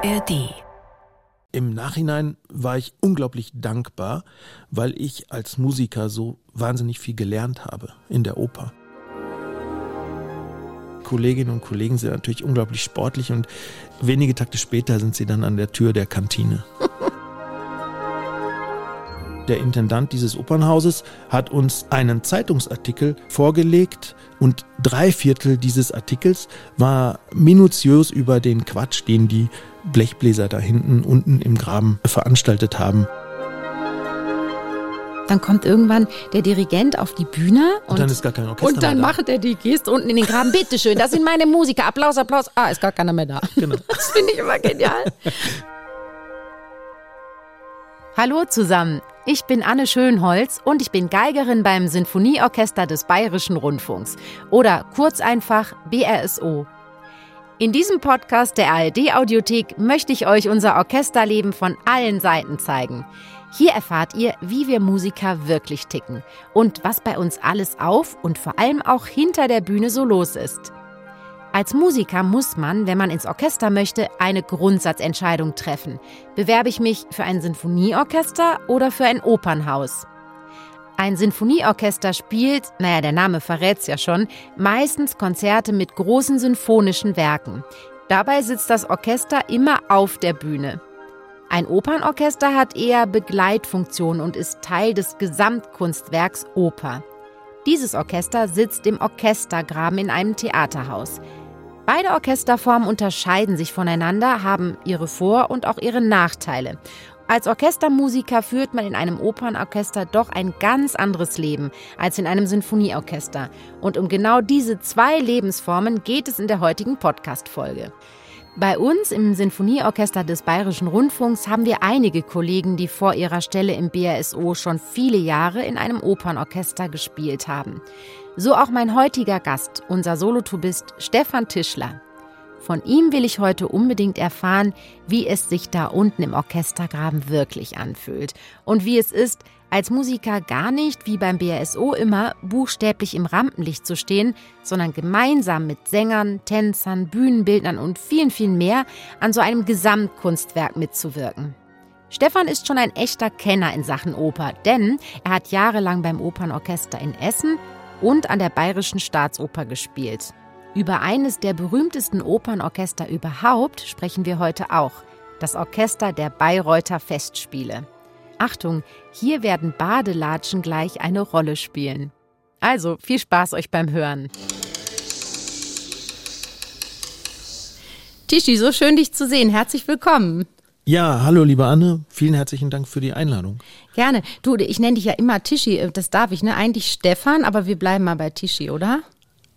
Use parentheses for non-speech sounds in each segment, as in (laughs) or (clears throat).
ARD. Im Nachhinein war ich unglaublich dankbar, weil ich als Musiker so wahnsinnig viel gelernt habe in der Oper. Kolleginnen und Kollegen sind natürlich unglaublich sportlich und wenige Takte später sind sie dann an der Tür der Kantine. (laughs) Der Intendant dieses Opernhauses hat uns einen Zeitungsartikel vorgelegt und drei Viertel dieses Artikels war minutiös über den Quatsch, den die Blechbläser da hinten unten im Graben veranstaltet haben. Dann kommt irgendwann der Dirigent auf die Bühne Und, und, dann ist gar kein Orchester und dann mehr da. macht er die Geste unten in den Graben. Bitteschön, das sind meine Musiker. Applaus, Applaus. Ah, ist gar keiner mehr da. Genau. (laughs) Das finde ich immer genial. (laughs) Hallo zusammen, ich bin Anne Schönholz und ich bin Geigerin beim Sinfonieorchester des Bayerischen Rundfunks oder kurz einfach BRSO. In diesem Podcast der ARD Audiothek möchte ich euch unser Orchesterleben von allen Seiten zeigen. Hier erfahrt ihr, wie wir Musiker wirklich ticken und was bei uns alles auf und vor allem auch hinter der Bühne so los ist. Als Musiker muss man, wenn man ins Orchester möchte, eine Grundsatzentscheidung treffen. Bewerbe ich mich für ein Sinfonieorchester oder für ein Opernhaus? Ein Sinfonieorchester spielt, naja, der Name verrät's ja schon, meistens Konzerte mit großen symphonischen Werken. Dabei sitzt das Orchester immer auf der Bühne. Ein Opernorchester hat eher Begleitfunktion und ist Teil des Gesamtkunstwerks Oper. Dieses Orchester sitzt im Orchestergraben in einem Theaterhaus. Beide Orchesterformen unterscheiden sich voneinander, haben ihre Vor- und auch ihre Nachteile. Als Orchestermusiker führt man in einem Opernorchester doch ein ganz anderes Leben als in einem Sinfonieorchester. Und um genau diese zwei Lebensformen geht es in der heutigen Podcast-Folge. Bei uns im Sinfonieorchester des Bayerischen Rundfunks haben wir einige Kollegen, die vor ihrer Stelle im BRSO schon viele Jahre in einem Opernorchester gespielt haben. So auch mein heutiger Gast, unser Solotubist Stefan Tischler. Von ihm will ich heute unbedingt erfahren, wie es sich da unten im Orchestergraben wirklich anfühlt und wie es ist, als Musiker gar nicht, wie beim BRSO immer, buchstäblich im Rampenlicht zu stehen, sondern gemeinsam mit Sängern, Tänzern, Bühnenbildnern und vielen, vielen mehr an so einem Gesamtkunstwerk mitzuwirken. Stefan ist schon ein echter Kenner in Sachen Oper, denn er hat jahrelang beim Opernorchester in Essen und an der Bayerischen Staatsoper gespielt. Über eines der berühmtesten Opernorchester überhaupt sprechen wir heute auch, das Orchester der Bayreuther Festspiele. Achtung, hier werden Badelatschen gleich eine Rolle spielen. Also viel Spaß euch beim Hören. Tischi, so schön dich zu sehen. Herzlich willkommen. Ja, hallo liebe Anne, vielen herzlichen Dank für die Einladung. Gerne. Du, ich nenne dich ja immer Tischi, das darf ich, ne? Eigentlich Stefan, aber wir bleiben mal bei Tischi, oder?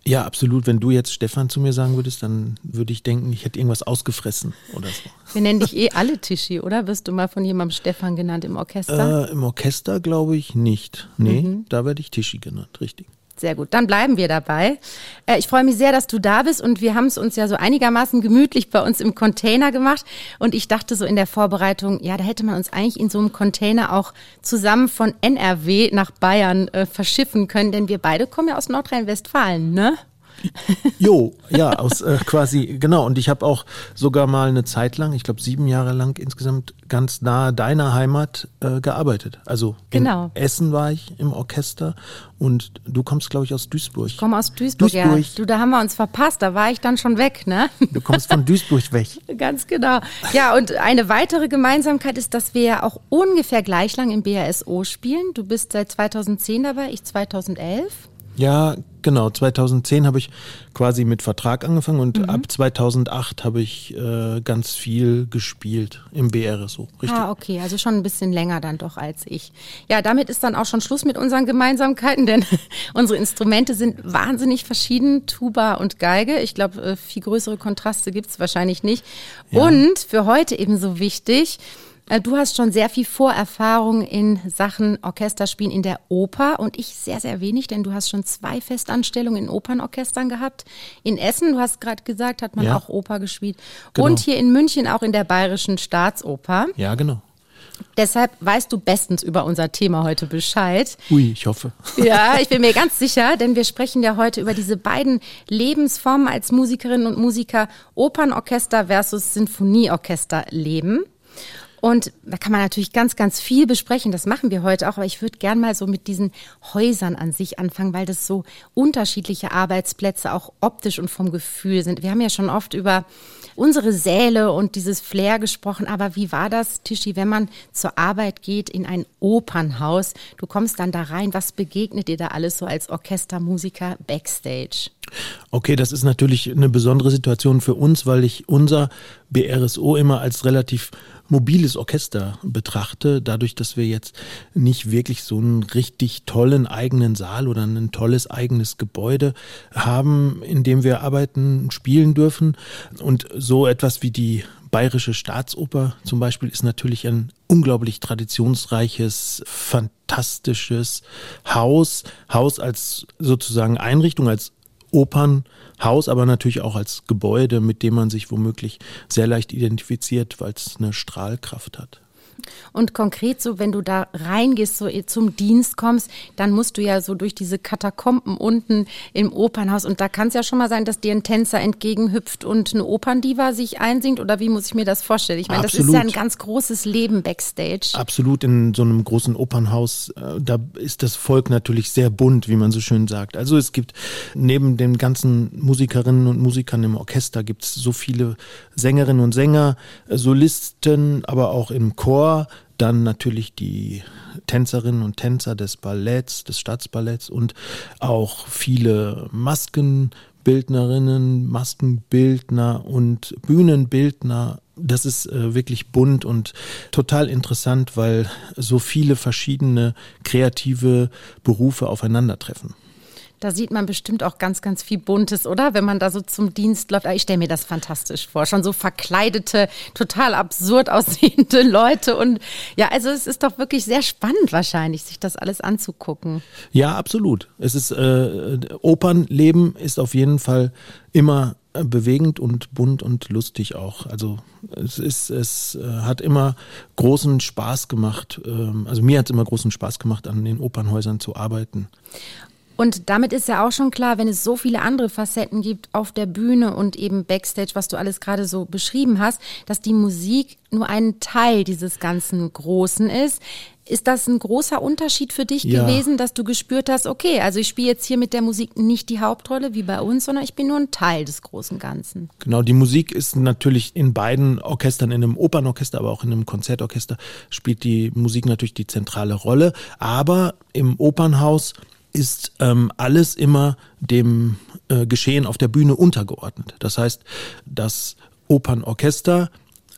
Ja, absolut. Wenn du jetzt Stefan zu mir sagen würdest, dann würde ich denken, ich hätte irgendwas ausgefressen oder so. Wir nennen dich eh alle Tischi, oder? Wirst du mal von jemandem Stefan genannt im Orchester? Äh, Im Orchester glaube ich nicht. Nee, da werde ich Tischi genannt, richtig. Sehr gut, dann bleiben wir dabei. Äh, ich freue mich sehr, dass du da bist und wir haben es uns ja so einigermaßen gemütlich bei uns im Container gemacht und ich dachte so in der Vorbereitung, ja, da hätte man uns eigentlich in so einem Container auch zusammen von NRW nach Bayern äh, verschiffen können, denn wir beide kommen ja aus Nordrhein-Westfalen, ne? (laughs) Jo, ja, aus äh, quasi, genau. Und ich habe auch sogar mal eine Zeit lang, ich glaube sieben Jahre lang insgesamt ganz nahe deiner Heimat äh, gearbeitet. Also Genau. in Essen war ich im Orchester und du kommst, glaube ich, aus Duisburg. Ich komme aus Duisburg, Duisburg. ja. Du, da haben wir uns verpasst, da war ich dann schon weg, ne? Du kommst von Duisburg weg. (laughs) Ganz genau. Ja, und eine weitere Gemeinsamkeit ist, dass wir ja auch ungefähr gleich lang im BASO spielen. Du bist seit 2010 dabei, ich 2011. Ja, genau. 2010 habe ich quasi mit Vertrag angefangen und Mhm. ab 2008 habe ich äh, ganz viel gespielt im BRSO. Richtig. Ah, okay, also schon ein bisschen länger dann doch als ich. Ja, damit ist dann auch schon Schluss mit unseren Gemeinsamkeiten, (laughs) denn unsere Instrumente sind wahnsinnig verschieden, Tuba und Geige. Ich glaube, äh, viel größere Kontraste gibt's wahrscheinlich nicht. Und für heute ebenso wichtig, Du hast schon sehr viel Vorerfahrung in Sachen Orchesterspielen in der Oper und ich sehr, sehr wenig, denn du hast schon zwei Festanstellungen in Opernorchestern gehabt. In Essen, du hast gerade gesagt, hat man Ja. auch Oper gespielt. Genau. Und hier in München auch in der Bayerischen Staatsoper. Ja, genau. Deshalb weißt du bestens über unser Thema heute Bescheid. Ui, ich hoffe. (laughs) Ja, ich bin mir ganz sicher, denn wir sprechen ja heute über diese beiden Lebensformen als Musikerinnen und Musiker Opernorchester versus Sinfonieorchester leben. Und da kann man natürlich ganz, ganz viel besprechen. Das machen wir heute auch. Aber ich würde gern mal so mit diesen Häusern an sich anfangen, weil das so unterschiedliche Arbeitsplätze auch optisch und vom Gefühl sind. Wir haben ja schon oft über unsere Säle und dieses Flair gesprochen. Aber wie war das, Tischi, wenn man zur Arbeit geht in ein Opernhaus? Du kommst dann da rein. Was begegnet dir da alles so als Orchestermusiker backstage? Okay, das ist natürlich eine besondere Situation für uns, weil ich unser BRSO immer als relativ mobiles Orchester betrachte, dadurch, dass wir jetzt nicht wirklich so einen richtig tollen eigenen Saal oder ein tolles eigenes Gebäude haben, in dem wir arbeiten, spielen dürfen. Und so etwas wie die Bayerische Staatsoper zum Beispiel ist natürlich ein unglaublich traditionsreiches, fantastisches Haus. Haus als sozusagen Einrichtung, als Opernhaus, aber natürlich auch als Gebäude, mit dem man sich womöglich sehr leicht identifiziert, weil es eine Strahlkraft hat. Und konkret so, wenn du da reingehst, so zum Dienst kommst, dann musst du ja so durch diese Katakomben unten im Opernhaus. Und da kann es ja schon mal sein, dass dir ein Tänzer entgegenhüpft und eine Operndiva sich einsingt. Oder wie muss ich mir das vorstellen? Ich meine, das ist ja ein ganz großes Leben backstage. Absolut, in so einem großen Opernhaus, äh, da ist das Volk natürlich sehr bunt, wie man so schön sagt. Also es gibt neben den ganzen Musikerinnen und Musikern im Orchester gibt es so viele Sängerinnen und Sänger, Solisten, aber auch im Chor dann natürlich die Tänzerinnen und Tänzer des Balletts, des Staatsballetts und auch viele Maskenbildnerinnen, Maskenbildner und Bühnenbildner. Das ist äh, wirklich bunt und total interessant, weil so viele verschiedene kreative Berufe aufeinandertreffen. Da sieht man bestimmt auch ganz, ganz viel Buntes, oder? Wenn man da so zum Dienst läuft. Ich stelle mir das fantastisch vor. Schon so verkleidete, total absurd aussehende (laughs) Leute. Und ja, also es ist doch wirklich sehr spannend wahrscheinlich, sich das alles anzugucken. Ja, absolut. Es ist, äh, Opernleben ist auf jeden Fall immer äh, bewegend und bunt und lustig auch. Also es ist, es äh, hat immer großen Spaß gemacht. Ähm, also mir hat es immer großen Spaß gemacht, an den Opernhäusern zu arbeiten. Und damit ist ja auch schon klar, wenn es so viele andere Facetten gibt auf der Bühne und eben Backstage, was du alles gerade so beschrieben hast, dass die Musik nur ein Teil dieses ganzen Großen ist. Ist das ein großer Unterschied für dich ja. gewesen, dass du gespürt hast, okay, also ich spiele jetzt hier mit der Musik nicht die Hauptrolle wie bei uns, sondern ich bin nur ein Teil des großen Ganzen? Genau, die Musik ist natürlich in beiden Orchestern, in einem Opernorchester, aber auch in einem Konzertorchester, spielt die Musik natürlich die zentrale Rolle. Aber im Opernhaus ist ähm, alles immer dem äh, Geschehen auf der Bühne untergeordnet. Das heißt, das Opernorchester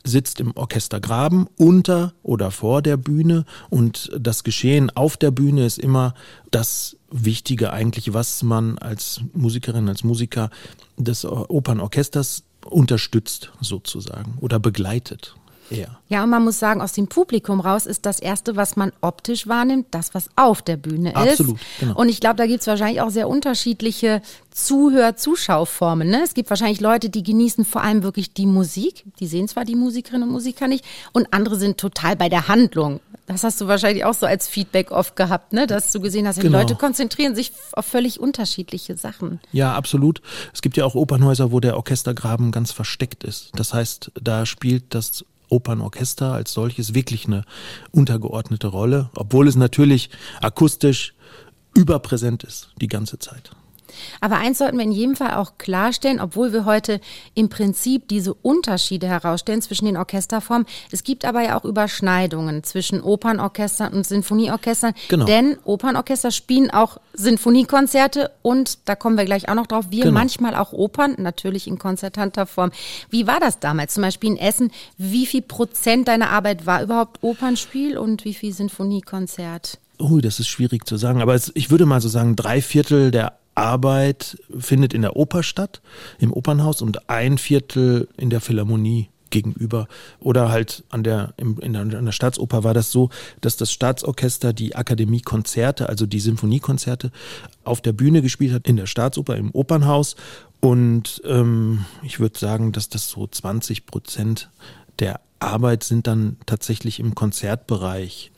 sitzt im Orchestergraben unter oder vor der Bühne und das Geschehen auf der Bühne ist immer das Wichtige eigentlich, was man als Musikerin, als Musiker des Opernorchesters unterstützt sozusagen oder begleitet. Ja. ja, und man muss sagen, aus dem Publikum raus ist das Erste, was man optisch wahrnimmt, das, was auf der Bühne ist. Absolut, genau. Und ich glaube, da gibt es wahrscheinlich auch sehr unterschiedliche Zuhör-Zuschauformen. Ne? Es gibt wahrscheinlich Leute, die genießen vor allem wirklich die Musik. Die sehen zwar die Musikerinnen und Musiker nicht. Und andere sind total bei der Handlung. Das hast du wahrscheinlich auch so als Feedback oft gehabt, ne? dass du gesehen hast, genau. die Leute konzentrieren sich auf völlig unterschiedliche Sachen. Ja, absolut. Es gibt ja auch Opernhäuser, wo der Orchestergraben ganz versteckt ist. Das heißt, da spielt das Opernorchester als solches wirklich eine untergeordnete Rolle, obwohl es natürlich akustisch überpräsent ist die ganze Zeit. Aber eins sollten wir in jedem Fall auch klarstellen, obwohl wir heute im Prinzip diese Unterschiede herausstellen zwischen den Orchesterformen. Es gibt aber ja auch Überschneidungen zwischen Opernorchestern und Sinfonieorchestern. Genau. Denn Opernorchester spielen auch Sinfoniekonzerte und da kommen wir gleich auch noch drauf. Wir genau. manchmal auch Opern, natürlich in konzertanter Form. Wie war das damals? Zum Beispiel in Essen. Wie viel Prozent deiner Arbeit war überhaupt Opernspiel und wie viel Sinfoniekonzert? Ui, das ist schwierig zu sagen, aber es, ich würde mal so sagen, drei Viertel der Arbeit findet in der Oper statt, im Opernhaus und ein Viertel in der Philharmonie gegenüber. Oder halt an der, in der, an der Staatsoper war das so, dass das Staatsorchester die Akademiekonzerte, also die Symphoniekonzerte, auf der Bühne gespielt hat, in der Staatsoper, im Opernhaus. Und ähm, ich würde sagen, dass das so 20 Prozent der Arbeit sind dann tatsächlich im Konzertbereich.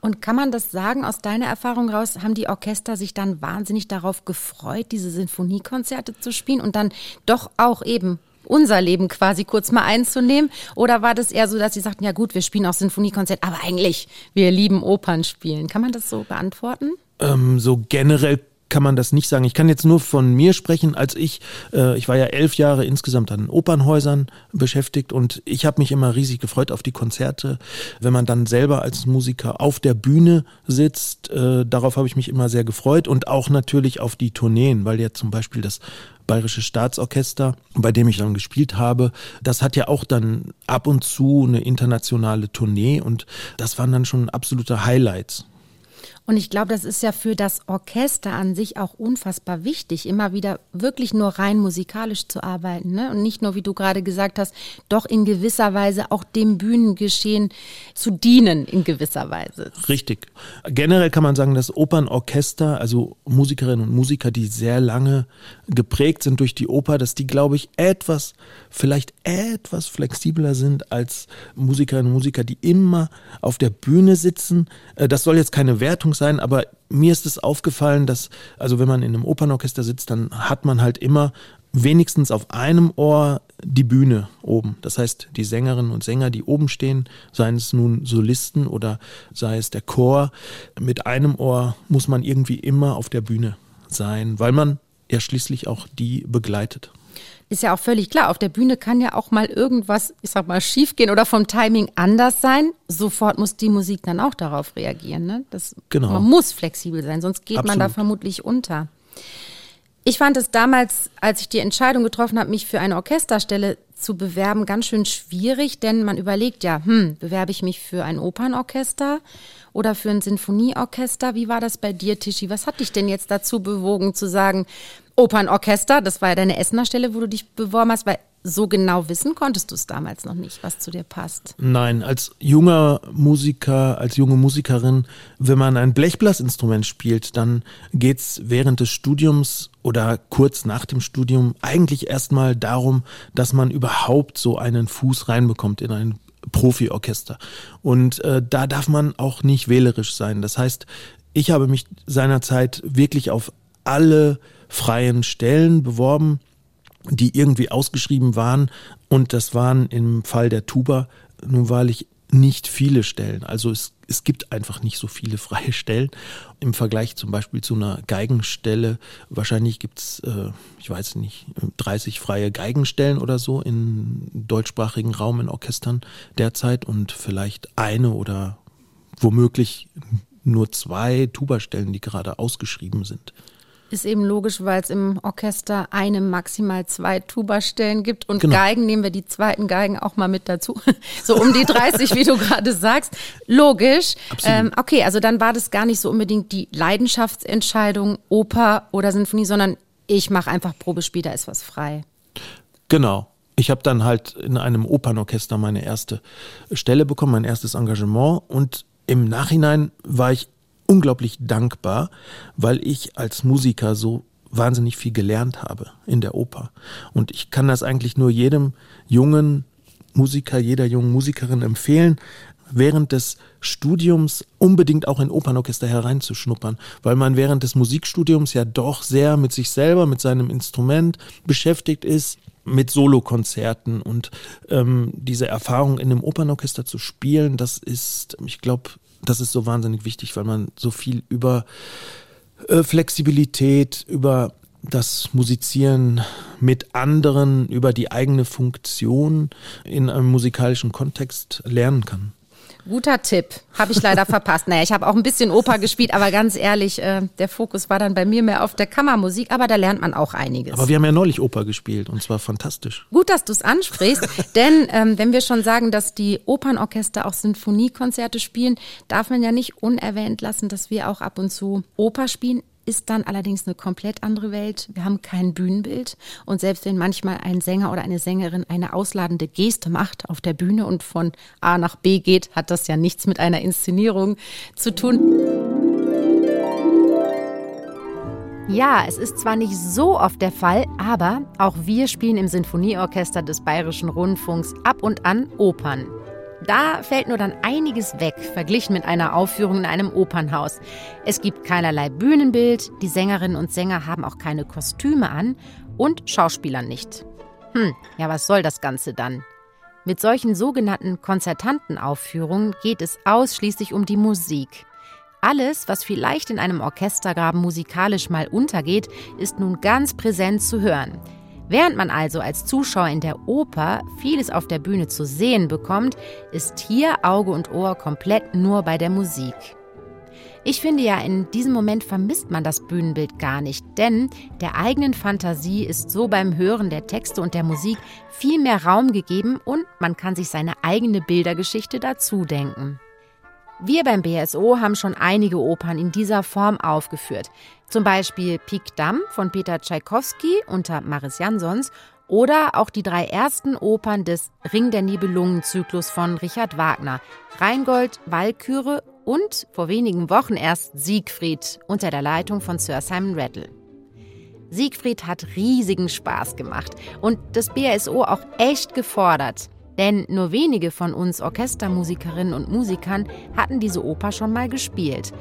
Und kann man das sagen, aus deiner Erfahrung raus, haben die Orchester sich dann wahnsinnig darauf gefreut, diese Sinfoniekonzerte zu spielen und dann doch auch eben unser Leben quasi kurz mal einzunehmen? Oder war das eher so, dass sie sagten, ja gut, wir spielen auch Sinfoniekonzert, aber eigentlich, wir lieben Opern spielen. Kann man das so beantworten? Ähm, so generell kann man das nicht sagen. Ich kann jetzt nur von mir sprechen, als ich, äh, ich war ja elf Jahre insgesamt an Opernhäusern beschäftigt und ich habe mich immer riesig gefreut auf die Konzerte, wenn man dann selber als Musiker auf der Bühne sitzt. Äh, darauf habe ich mich immer sehr gefreut und auch natürlich auf die Tourneen, weil ja zum Beispiel das Bayerische Staatsorchester, bei dem ich dann gespielt habe, das hat ja auch dann ab und zu eine internationale Tournee und das waren dann schon absolute Highlights. Und ich glaube, das ist ja für das Orchester an sich auch unfassbar wichtig, immer wieder wirklich nur rein musikalisch zu arbeiten. Ne? Und nicht nur, wie du gerade gesagt hast, doch in gewisser Weise auch dem Bühnengeschehen zu dienen, in gewisser Weise. Richtig. Generell kann man sagen, dass Opernorchester, also Musikerinnen und Musiker, die sehr lange geprägt sind durch die Oper, dass die, glaube ich, etwas, vielleicht etwas flexibler sind als Musikerinnen und Musiker, die immer auf der Bühne sitzen. Äh, das soll jetzt keine Wertung sein, aber mir ist es aufgefallen, dass, also wenn man in einem Opernorchester sitzt, dann hat man halt immer wenigstens auf einem Ohr die Bühne oben. Das heißt, die Sängerinnen und Sänger, die oben stehen, seien es nun Solisten oder sei es der Chor, mit einem Ohr muss man irgendwie immer auf der Bühne sein, weil man ja schließlich auch die begleitet ist ja auch völlig klar. Auf der Bühne kann ja auch mal irgendwas, ich sag mal, schiefgehen oder vom Timing anders sein. Sofort muss die Musik dann auch darauf reagieren. Ne? Das, genau. Man muss flexibel sein, sonst geht Absolut. man da vermutlich unter. Ich fand es damals, als ich die Entscheidung getroffen habe, mich für eine Orchesterstelle zu bewerben, ganz schön schwierig, denn man überlegt ja, hm, bewerbe ich mich für ein Opernorchester oder für ein Sinfonieorchester? Wie war das bei dir, Tischi? Was hat dich denn jetzt dazu bewogen zu sagen, Opernorchester, das war ja deine Essener Stelle, wo du dich beworben hast, weil so genau wissen konntest du es damals noch nicht, was zu dir passt. Nein, als junger Musiker, als junge Musikerin, wenn man ein Blechblasinstrument spielt, dann geht es während des Studiums oder kurz nach dem Studium eigentlich erstmal darum, dass man überhaupt so einen Fuß reinbekommt in ein Profiorchester. Und äh, da darf man auch nicht wählerisch sein. Das heißt, ich habe mich seinerzeit wirklich auf alle freien Stellen beworben, die irgendwie ausgeschrieben waren. Und das waren im Fall der Tuba nun wahrlich nicht viele Stellen. Also es, es gibt einfach nicht so viele freie Stellen im Vergleich zum Beispiel zu einer Geigenstelle. Wahrscheinlich gibt es, äh, ich weiß nicht, 30 freie Geigenstellen oder so im deutschsprachigen Raum in Orchestern derzeit und vielleicht eine oder womöglich nur zwei Tubastellen, die gerade ausgeschrieben sind. Ist eben logisch, weil es im Orchester eine, maximal zwei Tubastellen gibt. Und genau. Geigen nehmen wir die zweiten Geigen auch mal mit dazu. (laughs) so um die 30, wie du gerade sagst. Logisch. Ähm, okay, also dann war das gar nicht so unbedingt die Leidenschaftsentscheidung, Oper oder Sinfonie, sondern ich mache einfach Probespiel, da ist was frei. Genau. Ich habe dann halt in einem Opernorchester meine erste Stelle bekommen, mein erstes Engagement. Und im Nachhinein war ich unglaublich dankbar, weil ich als Musiker so wahnsinnig viel gelernt habe in der Oper. Und ich kann das eigentlich nur jedem jungen Musiker, jeder jungen Musikerin empfehlen, während des Studiums unbedingt auch in Opernorchester hereinzuschnuppern, weil man während des Musikstudiums ja doch sehr mit sich selber, mit seinem Instrument beschäftigt ist, mit Solokonzerten und ähm, diese Erfahrung in einem Opernorchester zu spielen, das ist, ich glaube, das ist so wahnsinnig wichtig, weil man so viel über äh, Flexibilität, über das Musizieren mit anderen, über die eigene Funktion in einem musikalischen Kontext lernen kann. Guter Tipp. Habe ich leider (laughs) verpasst. Naja, ich habe auch ein bisschen Oper gespielt, aber ganz ehrlich, äh, der Fokus war dann bei mir mehr auf der Kammermusik, aber da lernt man auch einiges. Aber wir haben ja neulich Oper gespielt und zwar fantastisch. Gut, dass du es ansprichst, (laughs) denn ähm, wenn wir schon sagen, dass die Opernorchester auch Sinfoniekonzerte spielen, darf man ja nicht unerwähnt lassen, dass wir auch ab und zu Oper spielen ist dann allerdings eine komplett andere Welt. Wir haben kein Bühnenbild. Und selbst wenn manchmal ein Sänger oder eine Sängerin eine ausladende Geste macht auf der Bühne und von A nach B geht, hat das ja nichts mit einer Inszenierung zu tun. Ja, es ist zwar nicht so oft der Fall, aber auch wir spielen im Sinfonieorchester des Bayerischen Rundfunks ab und an Opern. Da fällt nur dann einiges weg, verglichen mit einer Aufführung in einem Opernhaus. Es gibt keinerlei Bühnenbild, die Sängerinnen und Sänger haben auch keine Kostüme an und Schauspieler nicht. Hm, ja, was soll das Ganze dann? Mit solchen sogenannten Konzertantenaufführungen geht es ausschließlich um die Musik. Alles, was vielleicht in einem Orchestergraben musikalisch mal untergeht, ist nun ganz präsent zu hören. Während man also als Zuschauer in der Oper vieles auf der Bühne zu sehen bekommt, ist hier Auge und Ohr komplett nur bei der Musik. Ich finde ja, in diesem Moment vermisst man das Bühnenbild gar nicht, denn der eigenen Fantasie ist so beim Hören der Texte und der Musik viel mehr Raum gegeben und man kann sich seine eigene Bildergeschichte dazu denken. Wir beim BSO haben schon einige Opern in dieser Form aufgeführt. Zum Beispiel Pik Dam von Peter Tschaikowski unter Maris Jansons oder auch die drei ersten Opern des Ring der Nibelungen-Zyklus von Richard Wagner, Rheingold, Walküre und vor wenigen Wochen erst Siegfried unter der Leitung von Sir Simon Rattle. Siegfried hat riesigen Spaß gemacht und das BSO auch echt gefordert. Denn nur wenige von uns Orchestermusikerinnen und Musikern hatten diese Oper schon mal gespielt.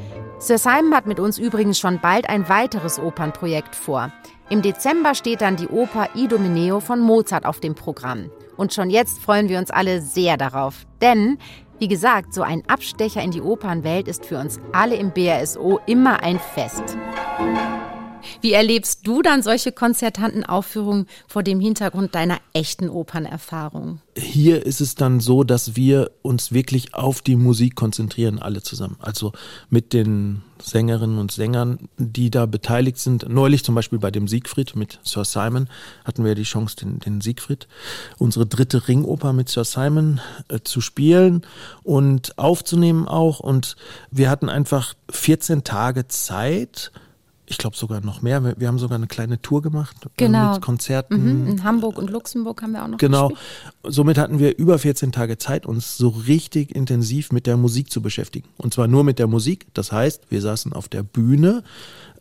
Sir Simon hat mit uns übrigens schon bald ein weiteres Opernprojekt vor. Im Dezember steht dann die Oper Idomeneo von Mozart auf dem Programm. Und schon jetzt freuen wir uns alle sehr darauf. Denn, wie gesagt, so ein Abstecher in die Opernwelt ist für uns alle im BRSO immer ein Fest. Wie erlebst du dann solche Konzertantenaufführungen vor dem Hintergrund deiner echten Opernerfahrung? Hier ist es dann so, dass wir uns wirklich auf die Musik konzentrieren, alle zusammen. Also mit den Sängerinnen und Sängern, die da beteiligt sind. Neulich zum Beispiel bei dem Siegfried mit Sir Simon hatten wir die Chance, den, den Siegfried, unsere dritte Ringoper mit Sir Simon äh, zu spielen und aufzunehmen auch. Und wir hatten einfach 14 Tage Zeit, ich glaube sogar noch mehr. Wir, wir, haben sogar eine kleine Tour gemacht äh, genau. mit Konzerten. Mhm, in Hamburg und Luxemburg haben wir auch noch Genau. Gespielt. Somit hatten wir über 14 Tage Zeit, uns so richtig intensiv mit der Musik zu beschäftigen. Und zwar nur mit der Musik. Das heißt, wir saßen auf der Bühne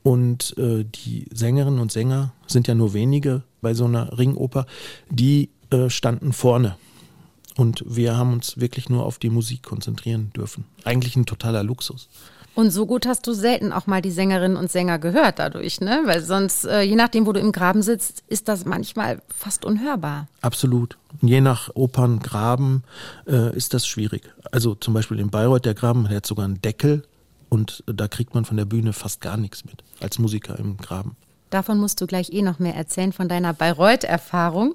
und äh, die Sängerinnen und Sänger sind ja nur wenige bei so einer Ringoper, die äh, standen vorne. Und wir haben uns wirklich nur auf die Musik konzentrieren dürfen. Eigentlich ein totaler Luxus. Und so gut hast du selten auch mal die Sängerinnen und Sänger gehört dadurch, ne? Weil sonst, äh, je nachdem, wo du im Graben sitzt, ist das manchmal fast unhörbar. Absolut. Je nach Operngraben äh, ist das schwierig. Also zum Beispiel in Bayreuth, der Graben, hat sogar einen Deckel und da kriegt man von der Bühne fast gar nichts mit, als Musiker im Graben. Davon musst du gleich eh noch mehr erzählen, von deiner Bayreuth-Erfahrung.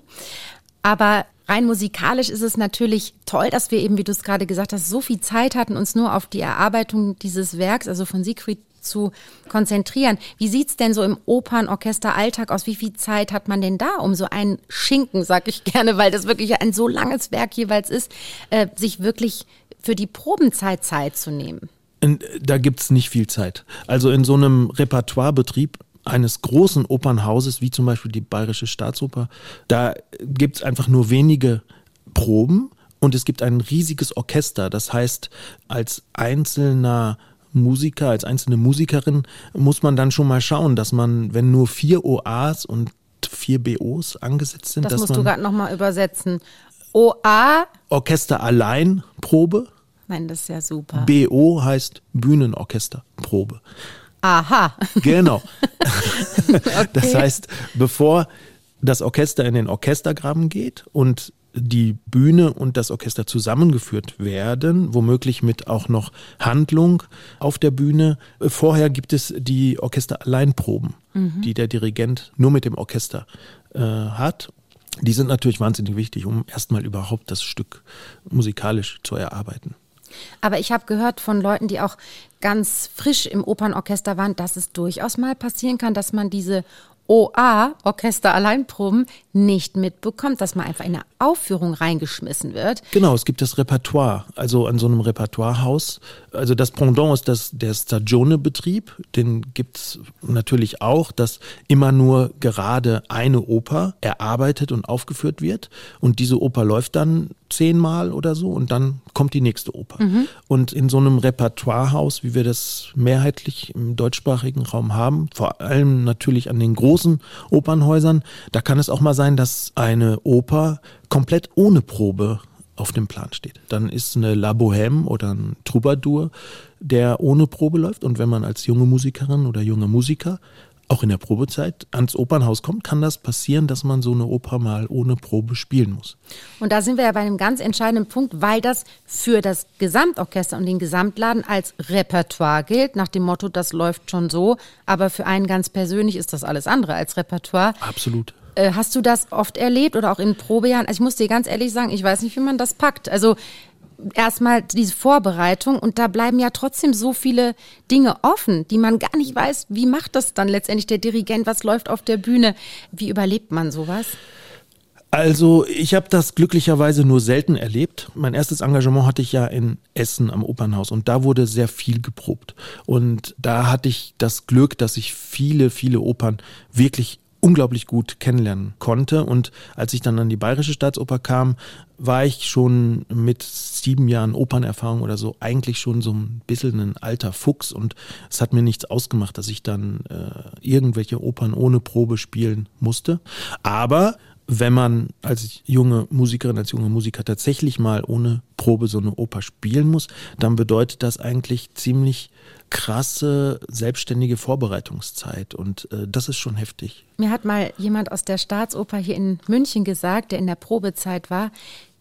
Aber rein musikalisch ist es natürlich toll, dass wir eben, wie du es gerade gesagt hast, so viel Zeit hatten, uns nur auf die Erarbeitung dieses Werks, also von Siegfried zu konzentrieren. Wie sieht's denn so im Opernorchester-Alltag aus? Wie viel Zeit hat man denn da, um so einen Schinken, sag ich gerne, weil das wirklich ein so langes Werk jeweils ist, äh, sich wirklich für die Probenzeit Zeit zu nehmen? Da gibt's nicht viel Zeit. Also in so einem Repertoirebetrieb eines großen Opernhauses, wie zum Beispiel die Bayerische Staatsoper, da gibt es einfach nur wenige Proben und es gibt ein riesiges Orchester. Das heißt, als einzelner Musiker, als einzelne Musikerin muss man dann schon mal schauen, dass man, wenn nur vier OAs und vier BOs angesetzt sind, das dass musst man du gerade nochmal übersetzen. OA. Orchester allein Probe. Nein, das ist ja super. BO heißt Bühnenorchester Probe. Aha. Genau. (laughs) okay. Das heißt, bevor das Orchester in den Orchestergraben geht und die Bühne und das Orchester zusammengeführt werden, womöglich mit auch noch Handlung auf der Bühne. Vorher gibt es die Orchester-Alleinproben, mhm. die der Dirigent nur mit dem Orchester äh, hat. Die sind natürlich wahnsinnig wichtig, um erstmal überhaupt das Stück musikalisch zu erarbeiten. Aber ich habe gehört von Leuten, die auch ganz frisch im Opernorchester waren, dass es durchaus mal passieren kann, dass man diese OA, Orchester Alleinproben, nicht mitbekommt, dass man einfach in eine Aufführung reingeschmissen wird. Genau, es gibt das Repertoire, also an so einem Repertoirehaus. Also das Pendant ist das, der Stagione-Betrieb, den gibt es natürlich auch, dass immer nur gerade eine Oper erarbeitet und aufgeführt wird. Und diese Oper läuft dann zehnmal oder so und dann kommt die nächste Oper. Mhm. Und in so einem Repertoirehaus, wie wir das mehrheitlich im deutschsprachigen Raum haben, vor allem natürlich an den großen Opernhäusern, da kann es auch mal sein, dass eine Oper komplett ohne Probe auf dem Plan steht. Dann ist eine La Bohème oder ein Troubadour, der ohne Probe läuft. Und wenn man als junge Musikerin oder junger Musiker auch in der Probezeit ans Opernhaus kommt, kann das passieren, dass man so eine Oper mal ohne Probe spielen muss. Und da sind wir ja bei einem ganz entscheidenden Punkt, weil das für das Gesamtorchester und den Gesamtladen als Repertoire gilt, nach dem Motto, das läuft schon so, aber für einen ganz persönlich ist das alles andere als Repertoire. Absolut. Äh, hast du das oft erlebt oder auch in Probejahren? Also ich muss dir ganz ehrlich sagen, ich weiß nicht, wie man das packt. Also erstmal diese Vorbereitung und da bleiben ja trotzdem so viele Dinge offen, die man gar nicht weiß, wie macht das dann letztendlich der Dirigent, was läuft auf der Bühne, wie überlebt man sowas? Also ich habe das glücklicherweise nur selten erlebt. Mein erstes Engagement hatte ich ja in Essen am Opernhaus und da wurde sehr viel geprobt. Und da hatte ich das Glück, dass ich viele, viele Opern wirklich unglaublich gut kennenlernen konnte. Und als ich dann an die Bayerische Staatsoper kam, war ich schon mit sieben Jahren Opernerfahrung oder so eigentlich schon so ein bisschen ein alter Fuchs und es hat mir nichts ausgemacht, dass ich dann äh, irgendwelche Opern ohne Probe spielen musste. Aber wenn man als junge Musikerin, als junger Musiker tatsächlich mal ohne Probe so eine Oper spielen muss, dann bedeutet das eigentlich ziemlich krasse selbstständige Vorbereitungszeit und äh, das ist schon heftig. Mir hat mal jemand aus der Staatsoper hier in München gesagt, der in der Probezeit war,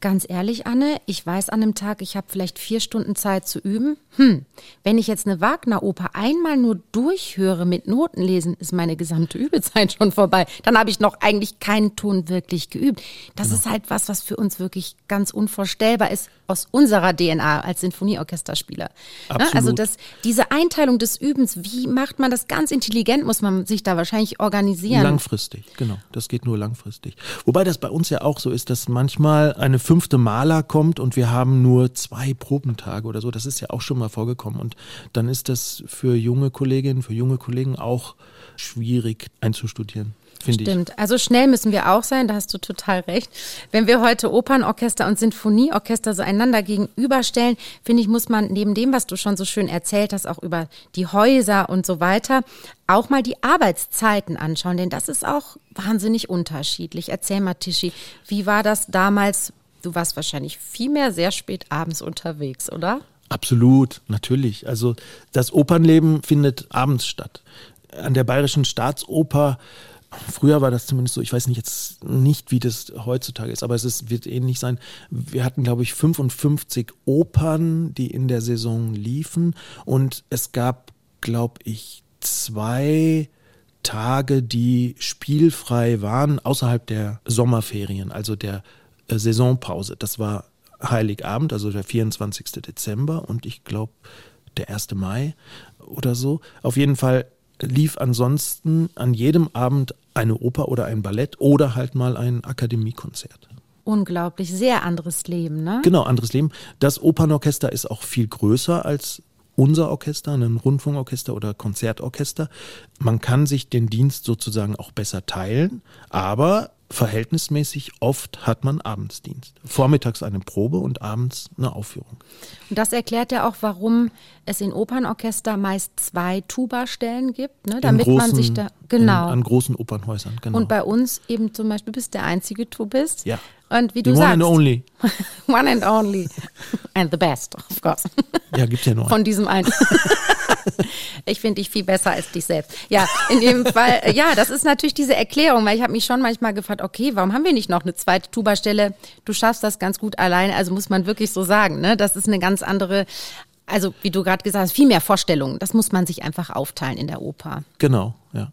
Ganz ehrlich, Anne, ich weiß an einem Tag, ich habe vielleicht vier Stunden Zeit zu üben. Hm, wenn ich jetzt eine Wagner-Oper einmal nur durchhöre mit Notenlesen, ist meine gesamte Übezeit schon vorbei. Dann habe ich noch eigentlich keinen Ton wirklich geübt. Das genau. ist halt was, was für uns wirklich ganz unvorstellbar ist aus unserer DNA als Sinfonieorchesterspieler. Ne? Absolut. Also das, diese Einteilung des Übens, wie macht man das ganz intelligent, muss man sich da wahrscheinlich organisieren. Langfristig, genau. Das geht nur langfristig. Wobei das bei uns ja auch so ist, dass manchmal eine fünfte Maler kommt und wir haben nur zwei Probentage oder so. Das ist ja auch schon mal vorgekommen. Und dann ist das für junge Kolleginnen, für junge Kollegen auch schwierig einzustudieren. Stimmt. Ich. Also schnell müssen wir auch sein, da hast du total recht. Wenn wir heute Opernorchester und Sinfonieorchester so einander gegenüberstellen, finde ich, muss man neben dem, was du schon so schön erzählt hast, auch über die Häuser und so weiter, auch mal die Arbeitszeiten anschauen, denn das ist auch wahnsinnig unterschiedlich. Erzähl mal, Tischi, wie war das damals Du warst wahrscheinlich viel mehr sehr spät abends unterwegs, oder? Absolut, natürlich. Also das Opernleben findet abends statt. An der Bayerischen Staatsoper Früher war das zumindest so, ich weiß nicht jetzt nicht, wie das heutzutage ist, aber es ist, wird ähnlich sein. Wir hatten, glaube ich, 55 Opern, die in der Saison liefen und es gab, glaube ich, zwei Tage, die spielfrei waren außerhalb der Sommerferien, also der Saisonpause. Das war Heiligabend, also der 24. Dezember und ich glaube der 1. Mai oder so. Auf jeden Fall lief ansonsten an jedem Abend eine Oper oder ein Ballett oder halt mal ein Akademiekonzert. Unglaublich, sehr anderes Leben, ne? Genau, anderes Leben. Das Opernorchester ist auch viel größer als unser Orchester, ein Rundfunkorchester oder Konzertorchester. Man kann sich den Dienst sozusagen auch besser teilen, aber verhältnismäßig oft hat man Abendsdienst. Vormittags eine Probe und abends eine Aufführung. Und das erklärt ja auch, warum es in Opernorchester meist zwei Tuba-Stellen gibt, ne, damit großen, man sich da genau in, an großen Opernhäusern. Genau. Und bei uns eben zum Beispiel bist der einzige Tubist. Ja. Und wie du the sagst. One and only. (laughs) one and only. And the best, of course. Ja, gibt's ja nur. Von diesem einen. (laughs) ich finde dich viel besser als dich selbst. Ja, in dem Fall, ja, das ist natürlich diese Erklärung, weil ich habe mich schon manchmal gefragt, okay, warum haben wir nicht noch eine zweite Tubastelle? Du schaffst das ganz gut alleine, also muss man wirklich so sagen, ne? Das ist eine ganz andere also wie du gerade gesagt hast, viel mehr Vorstellungen. Das muss man sich einfach aufteilen in der Oper. Genau, ja.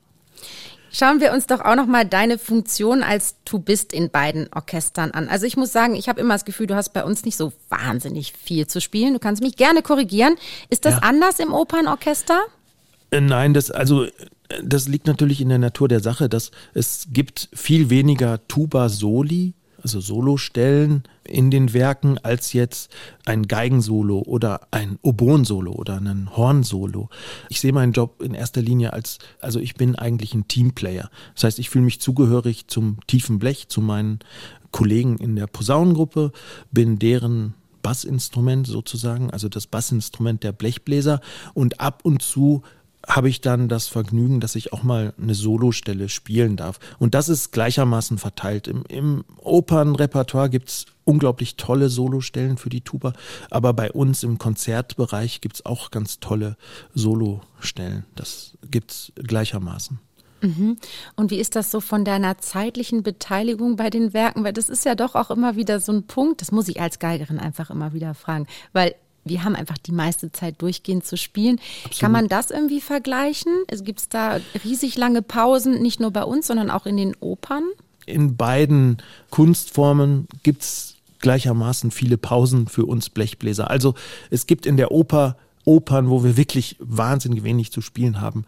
Schauen wir uns doch auch noch mal deine Funktion als Tubist in beiden Orchestern an. Also ich muss sagen, ich habe immer das Gefühl, du hast bei uns nicht so wahnsinnig viel zu spielen. Du kannst mich gerne korrigieren. Ist das ja. anders im Opernorchester? Äh, nein, das also das liegt natürlich in der Natur der Sache, dass es gibt viel weniger Tuba Soli also Solostellen in den Werken, als jetzt ein Geigensolo oder ein Oboen-Solo oder ein Horn-Solo. Ich sehe meinen Job in erster Linie als, also ich bin eigentlich ein Teamplayer. Das heißt, ich fühle mich zugehörig zum tiefen Blech, zu meinen Kollegen in der Posaunengruppe, bin deren Bassinstrument sozusagen, also das Bassinstrument der Blechbläser und ab und zu habe ich dann das Vergnügen, dass ich auch mal eine Solostelle spielen darf. Und das ist gleichermaßen verteilt. Im, im Opernrepertoire gibt es unglaublich tolle Solostellen für die Tuba, aber bei uns im Konzertbereich gibt es auch ganz tolle Solostellen. Das gibt es gleichermaßen. Mhm. Und wie ist das so von deiner zeitlichen Beteiligung bei den Werken? Weil das ist ja doch auch immer wieder so ein Punkt, das muss ich als Geigerin einfach immer wieder fragen, weil wir haben einfach die meiste Zeit durchgehend zu spielen. Absolut. Kann man das irgendwie vergleichen? Gibt es da riesig lange Pausen, nicht nur bei uns, sondern auch in den Opern? In beiden Kunstformen gibt es gleichermaßen viele Pausen für uns Blechbläser. Also es gibt in der Oper Opern, wo wir wirklich wahnsinnig wenig zu spielen haben.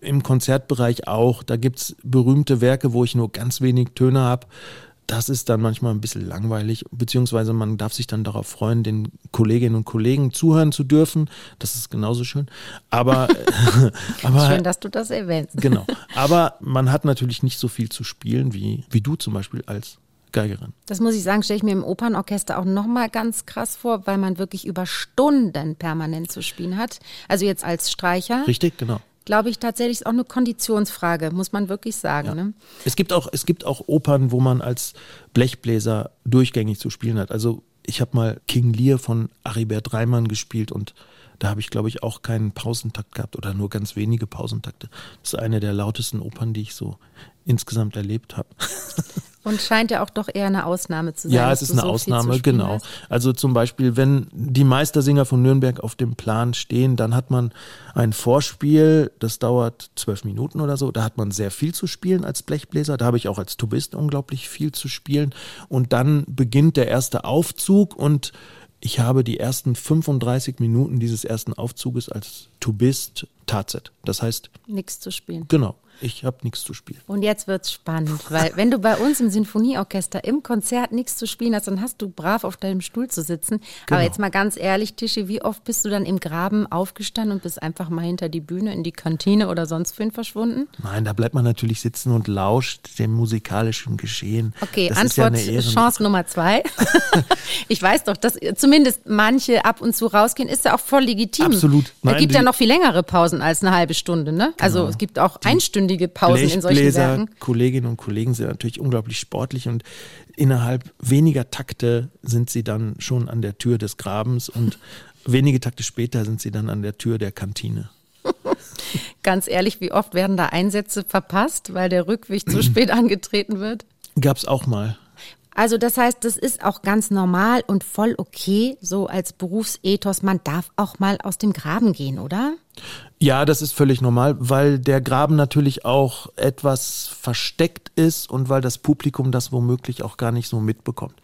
Im Konzertbereich auch. Da gibt es berühmte Werke, wo ich nur ganz wenig Töne habe. Das ist dann manchmal ein bisschen langweilig, beziehungsweise man darf sich dann darauf freuen, den Kolleginnen und Kollegen zuhören zu dürfen. Das ist genauso schön. Aber, (laughs) aber schön, dass du das erwähnst. Genau. Aber man hat natürlich nicht so viel zu spielen wie, wie du zum Beispiel als Geigerin. Das muss ich sagen, stelle ich mir im Opernorchester auch nochmal ganz krass vor, weil man wirklich über Stunden permanent zu spielen hat. Also jetzt als Streicher. Richtig, genau glaube ich, tatsächlich ist auch eine Konditionsfrage, muss man wirklich sagen. Ja. Ne? Es, gibt auch, es gibt auch Opern, wo man als Blechbläser durchgängig zu spielen hat. Also ich habe mal King Lear von Aribert Reimann gespielt und da habe ich, glaube ich, auch keinen Pausentakt gehabt oder nur ganz wenige Pausentakte. Das ist eine der lautesten Opern, die ich so insgesamt erlebt habe. (laughs) Und scheint ja auch doch eher eine Ausnahme zu sein. Ja, es ist eine so Ausnahme, genau. Hast. Also zum Beispiel, wenn die Meistersinger von Nürnberg auf dem Plan stehen, dann hat man ein Vorspiel, das dauert zwölf Minuten oder so. Da hat man sehr viel zu spielen als Blechbläser. Da habe ich auch als Tubist unglaublich viel zu spielen. Und dann beginnt der erste Aufzug und ich habe die ersten 35 Minuten dieses ersten Aufzuges als Tubist Tazet. Das heißt. Nichts zu spielen. Genau. Ich habe nichts zu spielen. Und jetzt wird es spannend, weil wenn du bei uns im Sinfonieorchester im Konzert nichts zu spielen hast, dann hast du brav auf deinem Stuhl zu sitzen. Genau. Aber jetzt mal ganz ehrlich, Tischi, wie oft bist du dann im Graben aufgestanden und bist einfach mal hinter die Bühne, in die Kantine oder sonst wohin verschwunden? Nein, da bleibt man natürlich sitzen und lauscht dem musikalischen Geschehen. Okay, das Antwort ja Chance Nummer zwei. (laughs) ich weiß doch, dass zumindest manche ab und zu rausgehen, ist ja auch voll legitim. Absolut. Nein, es gibt ja noch viel längere Pausen als eine halbe Stunde, ne? Also genau. es gibt auch einstündige einstündige Pausen in solchen Werken. Kolleginnen und Kollegen sind natürlich unglaublich sportlich und innerhalb weniger Takte sind sie dann schon an der Tür des Grabens und (laughs) wenige Takte später sind sie dann an der Tür der Kantine. (laughs) Ganz ehrlich, wie oft werden da Einsätze verpasst, weil der Rückweg zu spät (clears throat) angetreten wird? Gab es auch mal. Also das heißt, das ist auch ganz normal und voll okay, so als Berufsethos. Man darf auch mal aus dem Graben gehen, oder? Ja, das ist völlig normal, weil der Graben natürlich auch etwas versteckt ist und weil das Publikum das womöglich auch gar nicht so mitbekommt.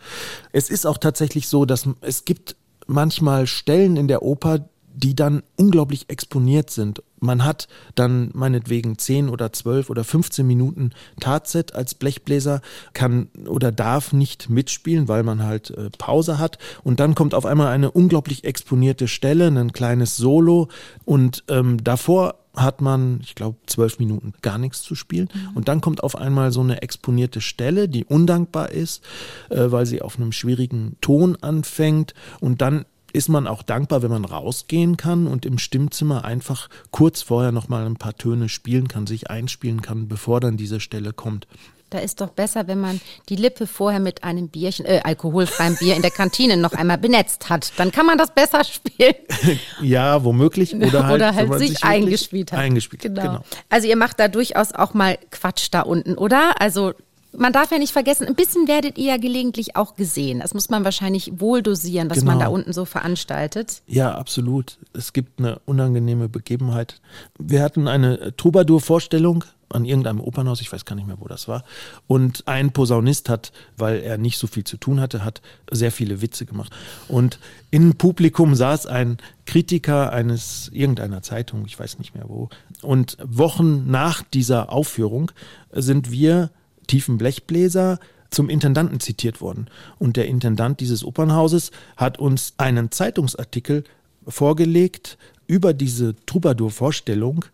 Es ist auch tatsächlich so, dass es gibt manchmal Stellen in der Oper, die dann unglaublich exponiert sind. Man hat dann meinetwegen 10 oder 12 oder 15 Minuten Tatzet als Blechbläser, kann oder darf nicht mitspielen, weil man halt äh, Pause hat. Und dann kommt auf einmal eine unglaublich exponierte Stelle, ein kleines Solo. Und ähm, davor hat man, ich glaube, zwölf Minuten gar nichts zu spielen. Mhm. Und dann kommt auf einmal so eine exponierte Stelle, die undankbar ist, äh, weil sie auf einem schwierigen Ton anfängt. Und dann ist man auch dankbar, wenn man rausgehen kann und im Stimmzimmer einfach kurz vorher noch mal ein paar Töne spielen kann, sich einspielen kann, bevor dann diese Stelle kommt. Da ist doch besser, wenn man die Lippe vorher mit einem Bierchen, äh, alkoholfreiem Bier in der Kantine noch einmal benetzt hat. Dann kann man das besser spielen. (laughs) ja, womöglich. Oder halt, oder halt sich, sich eingespielt hat. Eingespielt, genau. genau. Also ihr macht da durchaus auch mal Quatsch da unten, oder? Also man darf ja nicht vergessen, ein bisschen werdet ihr ja gelegentlich auch gesehen. Das muss man wahrscheinlich wohl dosieren, was genau. man da unten so veranstaltet. Ja, absolut. Es gibt eine unangenehme Begebenheit. Wir hatten eine Troubadour-Vorstellung an irgendeinem Opernhaus, ich weiß gar nicht mehr, wo das war. Und ein Posaunist hat, weil er nicht so viel zu tun hatte, hat sehr viele Witze gemacht. Und im Publikum saß ein Kritiker eines irgendeiner Zeitung, ich weiß nicht mehr wo. Und Wochen nach dieser Aufführung sind wir tiefen Blechbläser zum Intendanten zitiert worden. Und der Intendant dieses Opernhauses hat uns einen Zeitungsartikel vorgelegt über diese Troubadour-Vorstellung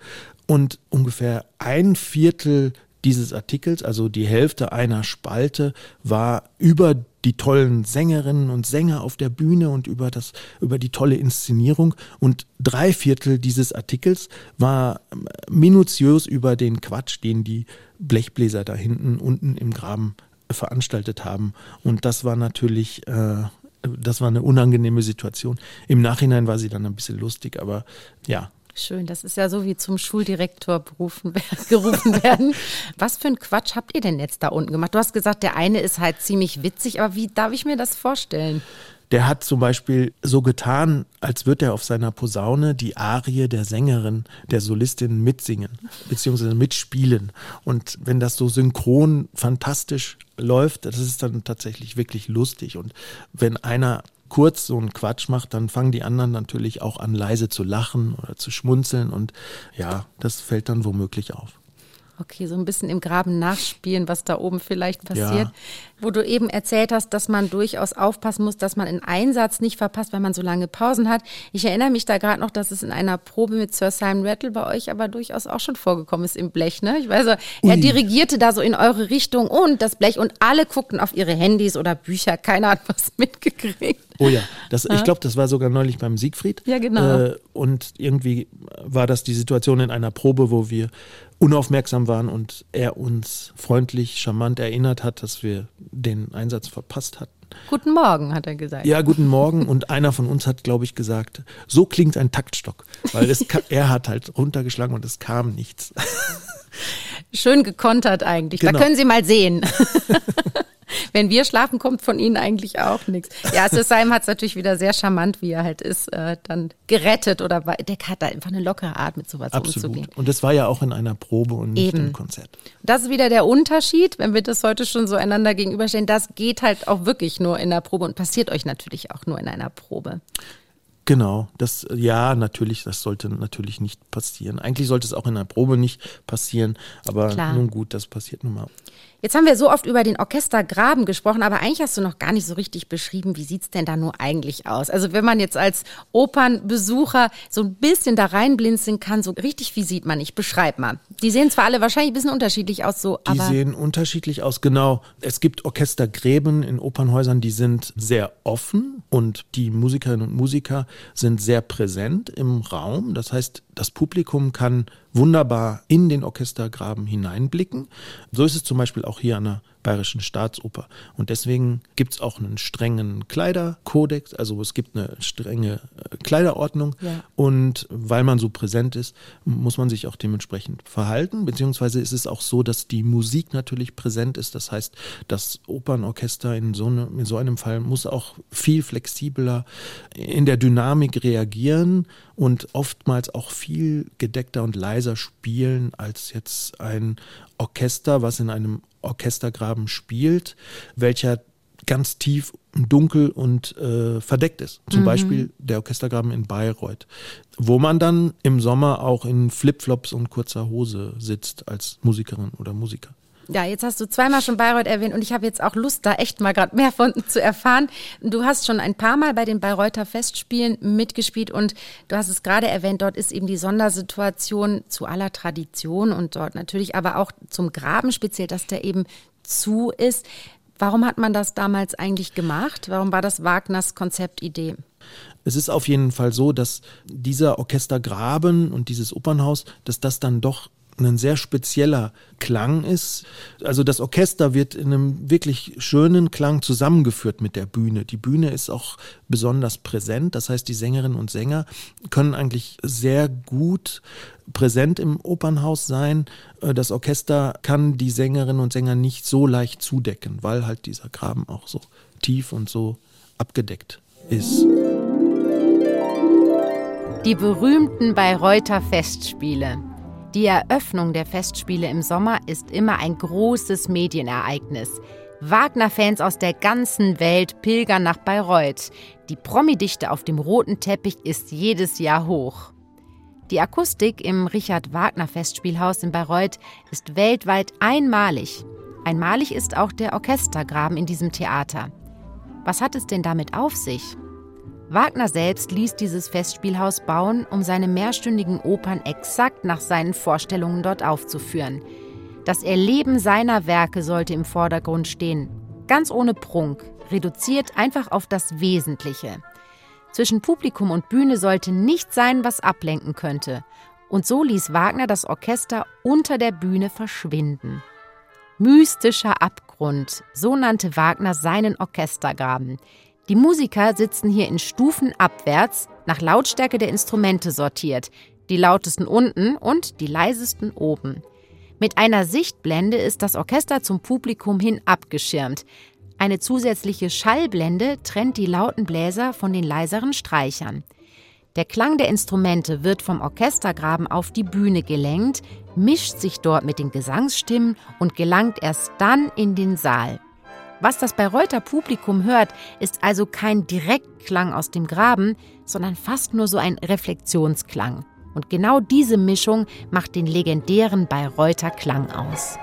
und ungefähr ein Viertel dieses Artikels, also die Hälfte einer Spalte, war über die tollen Sängerinnen und Sänger auf der Bühne und über das, über die tolle Inszenierung. Und drei Viertel dieses Artikels war minutiös über den Quatsch, den die Blechbläser da hinten unten im Graben veranstaltet haben. Und das war natürlich, äh, das war eine unangenehme Situation. Im Nachhinein war sie dann ein bisschen lustig, aber ja, Schön, das ist ja so wie zum Schuldirektor berufen, (laughs) gerufen werden. Was für ein Quatsch habt ihr denn jetzt da unten gemacht? Du hast gesagt, der eine ist halt ziemlich witzig, aber wie darf ich mir das vorstellen? Der hat zum Beispiel so getan, als würde er auf seiner Posaune die Arie der Sängerin, der Solistin mitsingen, beziehungsweise mitspielen. Und wenn das so synchron fantastisch läuft, das ist dann tatsächlich wirklich lustig. Und wenn einer kurz so einen Quatsch macht, dann fangen die anderen natürlich auch an, leise zu lachen oder zu schmunzeln und ja, das fällt dann womöglich auf. Okay, so ein bisschen im Graben nachspielen, was da oben vielleicht passiert. Ja. Wo du eben erzählt hast, dass man durchaus aufpassen muss, dass man einen Einsatz nicht verpasst, weil man so lange Pausen hat. Ich erinnere mich da gerade noch, dass es in einer Probe mit Sir Simon Rattle bei euch aber durchaus auch schon vorgekommen ist im Blech. Ne? Ich weiß, Ui. er dirigierte da so in eure Richtung und das Blech und alle guckten auf ihre Handys oder Bücher. Keiner hat was (laughs) mitgekriegt. Oh ja, das, ich glaube, das war sogar neulich beim Siegfried. Ja, genau. Äh, und irgendwie war das die Situation in einer Probe, wo wir unaufmerksam waren und er uns freundlich, charmant erinnert hat, dass wir den Einsatz verpasst hatten. Guten Morgen, hat er gesagt. Ja, guten Morgen. Und einer von uns hat, glaube ich, gesagt, so klingt ein Taktstock. Weil es, er hat halt runtergeschlagen und es kam nichts. Schön gekontert eigentlich. Genau. Da können Sie mal sehen. (laughs) Wenn wir schlafen, kommt von ihnen eigentlich auch nichts. Ja, Sisheim hat es natürlich wieder sehr charmant, wie er halt ist, äh, dann gerettet oder der hat da einfach eine lockere Art, mit sowas Absolut. umzugehen. Und das war ja auch in einer Probe und nicht Eben. im Konzert. Das ist wieder der Unterschied, wenn wir das heute schon so einander gegenüberstellen. Das geht halt auch wirklich nur in der Probe und passiert euch natürlich auch nur in einer Probe. Genau, das ja natürlich, das sollte natürlich nicht passieren. Eigentlich sollte es auch in der Probe nicht passieren, aber Klar. nun gut, das passiert nun mal. Jetzt haben wir so oft über den Orchestergraben gesprochen, aber eigentlich hast du noch gar nicht so richtig beschrieben, wie sieht es denn da nur eigentlich aus? Also wenn man jetzt als Opernbesucher so ein bisschen da reinblinzeln kann, so richtig, wie sieht man? Ich beschreib mal. Die sehen zwar alle wahrscheinlich ein bisschen unterschiedlich aus, so, die aber. Die sehen unterschiedlich aus, genau. Es gibt Orchestergräben in Opernhäusern, die sind sehr offen und die Musikerinnen und Musiker sind sehr präsent im Raum. Das heißt, das Publikum kann wunderbar in den Orchestergraben hineinblicken. So ist es zum Beispiel auch hier an der Bayerischen Staatsoper. Und deswegen gibt es auch einen strengen Kleiderkodex, also es gibt eine strenge äh, Kleiderordnung. Ja. Und weil man so präsent ist, muss man sich auch dementsprechend verhalten. Beziehungsweise ist es auch so, dass die Musik natürlich präsent ist. Das heißt, das Opernorchester in so, eine, in so einem Fall muss auch viel flexibler in der Dynamik reagieren und oftmals auch viel gedeckter und leiser spielen als jetzt ein Orchester, was in einem Orchestergraben spielt, welcher ganz tief dunkel und äh, verdeckt ist. Zum mhm. Beispiel der Orchestergraben in Bayreuth, wo man dann im Sommer auch in Flipflops und kurzer Hose sitzt als Musikerin oder Musiker. Ja, jetzt hast du zweimal schon Bayreuth erwähnt und ich habe jetzt auch Lust, da echt mal gerade mehr von zu erfahren. Du hast schon ein paar Mal bei den Bayreuther Festspielen mitgespielt und du hast es gerade erwähnt, dort ist eben die Sondersituation zu aller Tradition und dort natürlich aber auch zum Graben speziell, dass der eben zu ist. Warum hat man das damals eigentlich gemacht? Warum war das Wagners Konzeptidee? Es ist auf jeden Fall so, dass dieser Orchestergraben und dieses Opernhaus, dass das dann doch ein sehr spezieller Klang ist. Also das Orchester wird in einem wirklich schönen Klang zusammengeführt mit der Bühne. Die Bühne ist auch besonders präsent. Das heißt, die Sängerinnen und Sänger können eigentlich sehr gut präsent im Opernhaus sein. Äh, das Orchester kann die Sängerinnen und Sänger nicht so leicht zudecken, weil halt dieser Graben auch so tief und so abgedeckt ist. Die berühmten Bayreuther Festspiele. Die Eröffnung der Festspiele im Sommer ist immer ein großes Medienereignis. Wagner-Fans aus der ganzen Welt pilgern nach Bayreuth. Die Promidichte auf dem roten Teppich ist jedes Jahr hoch. Die Akustik im Richard Wagner Festspielhaus in Bayreuth ist weltweit einmalig. Einmalig ist auch der Orchestergraben in diesem Theater. Was hat es denn damit auf sich? Wagner selbst ließ dieses Festspielhaus bauen, um seine mehrstündigen Opern exakt nach seinen Vorstellungen dort aufzuführen. Das Erleben seiner Werke sollte im Vordergrund stehen. Ganz ohne Prunk, reduziert einfach auf das Wesentliche. Zwischen Publikum und Bühne sollte nichts sein, was ablenken könnte. Und so ließ Wagner das Orchester unter der Bühne verschwinden. Mystischer Abgrund, so nannte Wagner seinen Orchestergraben. Die Musiker sitzen hier in Stufen abwärts, nach Lautstärke der Instrumente sortiert, die lautesten unten und die leisesten oben. Mit einer Sichtblende ist das Orchester zum Publikum hin abgeschirmt. Eine zusätzliche Schallblende trennt die lauten Bläser von den leiseren Streichern. Der Klang der Instrumente wird vom Orchestergraben auf die Bühne gelenkt, mischt sich dort mit den Gesangsstimmen und gelangt erst dann in den Saal. Was das Bayreuther Publikum hört, ist also kein Direktklang aus dem Graben, sondern fast nur so ein Reflexionsklang. Und genau diese Mischung macht den legendären Bayreuther Klang aus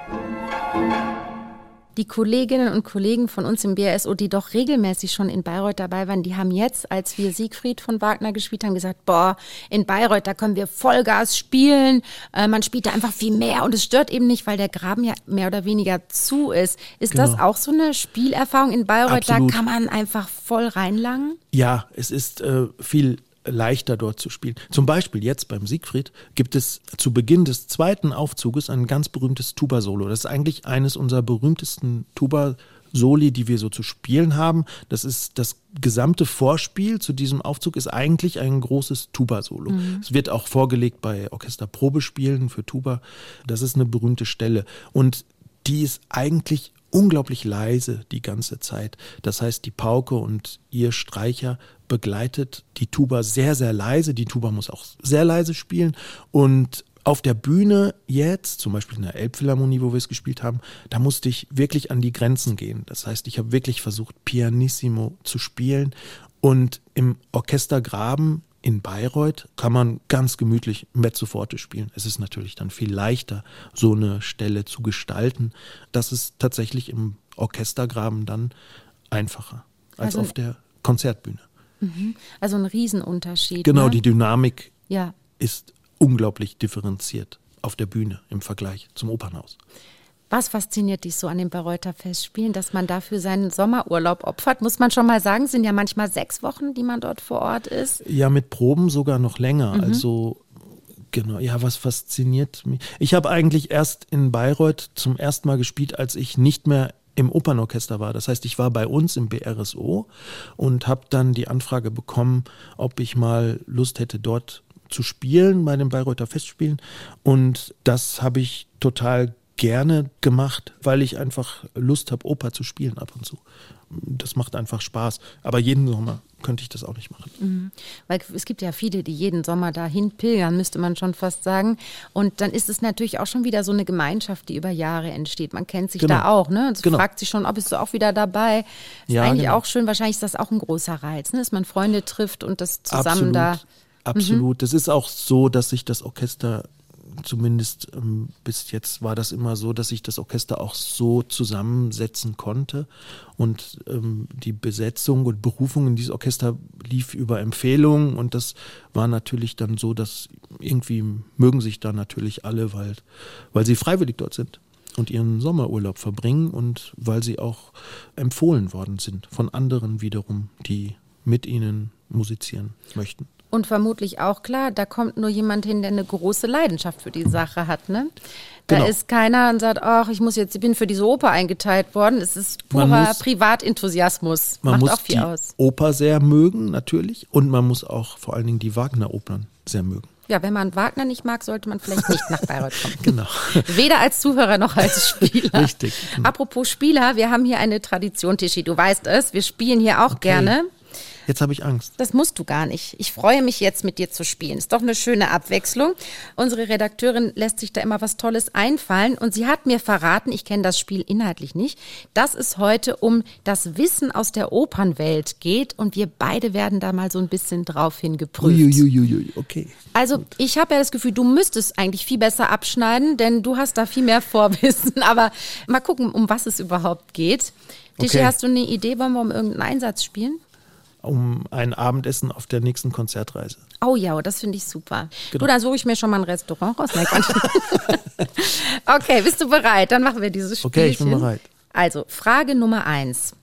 die Kolleginnen und Kollegen von uns im BRSO, die doch regelmäßig schon in Bayreuth dabei waren, die haben jetzt, als wir Siegfried von Wagner gespielt haben, gesagt, boah, in Bayreuth, da können wir Vollgas spielen. Äh, man spielt da einfach viel mehr und es stört eben nicht, weil der Graben ja mehr oder weniger zu ist. Ist genau. das auch so eine Spielerfahrung in Bayreuth? Absolut. Da kann man einfach voll reinlangen? Ja, es ist äh, viel leichter dort zu spielen. Zum Beispiel jetzt beim Siegfried gibt es zu Beginn des zweiten Aufzuges ein ganz berühmtes Tuba-Solo. Das ist eigentlich eines unserer berühmtesten Tuba- Soli, die wir so zu spielen haben. Das ist das gesamte Vorspiel zu diesem Aufzug ist eigentlich ein großes Tuba-Solo. Mhm. Es wird auch vorgelegt bei Orchesterprobespielen für Tuba. Das ist eine berühmte Stelle. Und die ist eigentlich unglaublich leise die ganze Zeit. Das heißt, die Pauke und ihr Streicher begleitet die Tuba sehr, sehr leise. Die Tuba muss auch sehr leise spielen. Und auf der Bühne jetzt, zum Beispiel in der Elbphilharmonie, wo wir es gespielt haben, da musste ich wirklich an die Grenzen gehen. Das heißt, ich habe wirklich versucht, pianissimo zu spielen. Und im Orchestergraben in Bayreuth kann man ganz gemütlich Mezzo forte spielen. Es ist natürlich dann viel leichter, so eine Stelle zu gestalten. Das ist tatsächlich im Orchestergraben dann einfacher als also, auf der Konzertbühne. Mhm. Also ein Riesenunterschied. Genau, ne? die Dynamik ja. ist unglaublich differenziert auf der Bühne im Vergleich zum Opernhaus. Was fasziniert dich so an den Bayreuther Festspielen, dass man dafür seinen Sommerurlaub opfert? Muss man schon mal sagen, sind ja manchmal sechs Wochen, die man dort vor Ort ist. Ja, mit Proben sogar noch länger. Mhm. Also Genau, ja, was fasziniert mich? Ich habe eigentlich erst in Bayreuth zum ersten Mal gespielt, als ich nicht mehr im Opernorchester war. Das heißt, ich war bei uns im BRSO und habe dann die Anfrage bekommen, ob ich mal Lust hätte, dort zu spielen bei den Bayreuther Festspielen. Und das habe ich total gerne gemacht, weil ich einfach Lust habe, Oper zu spielen ab und zu. Das macht einfach Spaß. Aber jeden Sommer könnte ich das auch nicht machen. Mhm. Weil es gibt ja viele, die jeden Sommer dahin pilgern, müsste man schon fast sagen. Und dann ist es natürlich auch schon wieder so eine Gemeinschaft, die über Jahre entsteht. Man kennt sich genau. da auch. Ne? Und genau. fragt sich schon, ob bist du auch wieder dabei. Ist ja, eigentlich genau. auch schön. Wahrscheinlich ist das auch ein großer Reiz, ne? dass man Freunde trifft und das zusammen Absolut. da. Absolut. Es mhm. ist auch so, dass sich das Orchester zumindest ähm, bis jetzt war das immer so, dass ich das Orchester auch so zusammensetzen konnte. Und ähm, die Besetzung und Berufung in dieses Orchester lief über Empfehlungen. Und das war natürlich dann so, dass irgendwie mögen sich da natürlich alle, weil, weil sie freiwillig dort sind und ihren Sommerurlaub verbringen und weil sie auch empfohlen worden sind von anderen wiederum, die mit ihnen musizieren möchten. Und vermutlich auch klar, da kommt nur jemand hin, der eine große Leidenschaft für die Sache hat. Ne? Da genau. ist keiner und sagt, ach, ich muss jetzt, ich bin für diese Oper eingeteilt worden. Es ist purer muss, Privatenthusiasmus. Man Macht muss auch viel die aus. Oper sehr mögen, natürlich. Und man muss auch vor allen Dingen die Wagner-Opern sehr mögen. Ja, wenn man Wagner nicht mag, sollte man vielleicht nicht nach Bayreuth kommen. (laughs) genau. Weder als Zuhörer noch als Spieler. Richtig. Genau. Apropos Spieler, wir haben hier eine Tradition, Tischi, du weißt es. Wir spielen hier auch okay. gerne. Jetzt habe ich Angst. Das musst du gar nicht. Ich freue mich jetzt mit dir zu spielen. Ist doch eine schöne Abwechslung. Unsere Redakteurin lässt sich da immer was Tolles einfallen und sie hat mir verraten, ich kenne das Spiel inhaltlich nicht, dass es heute um das Wissen aus der Opernwelt geht und wir beide werden da mal so ein bisschen drauf hingeprüft. Uiuiui, okay. Also Gut. ich habe ja das Gefühl, du müsstest eigentlich viel besser abschneiden, denn du hast da viel mehr (laughs) Vorwissen. Aber mal gucken, um was es überhaupt geht. Tischi, okay. hast du eine Idee? Wollen wir um irgendeinen Einsatz spielen? Um ein Abendessen auf der nächsten Konzertreise. Oh ja, das finde ich super. Genau. Du, da suche ich mir schon mal ein Restaurant raus. (laughs) Okay, bist du bereit? Dann machen wir dieses Spiel. Okay, ich bin bereit. Also, Frage Nummer eins.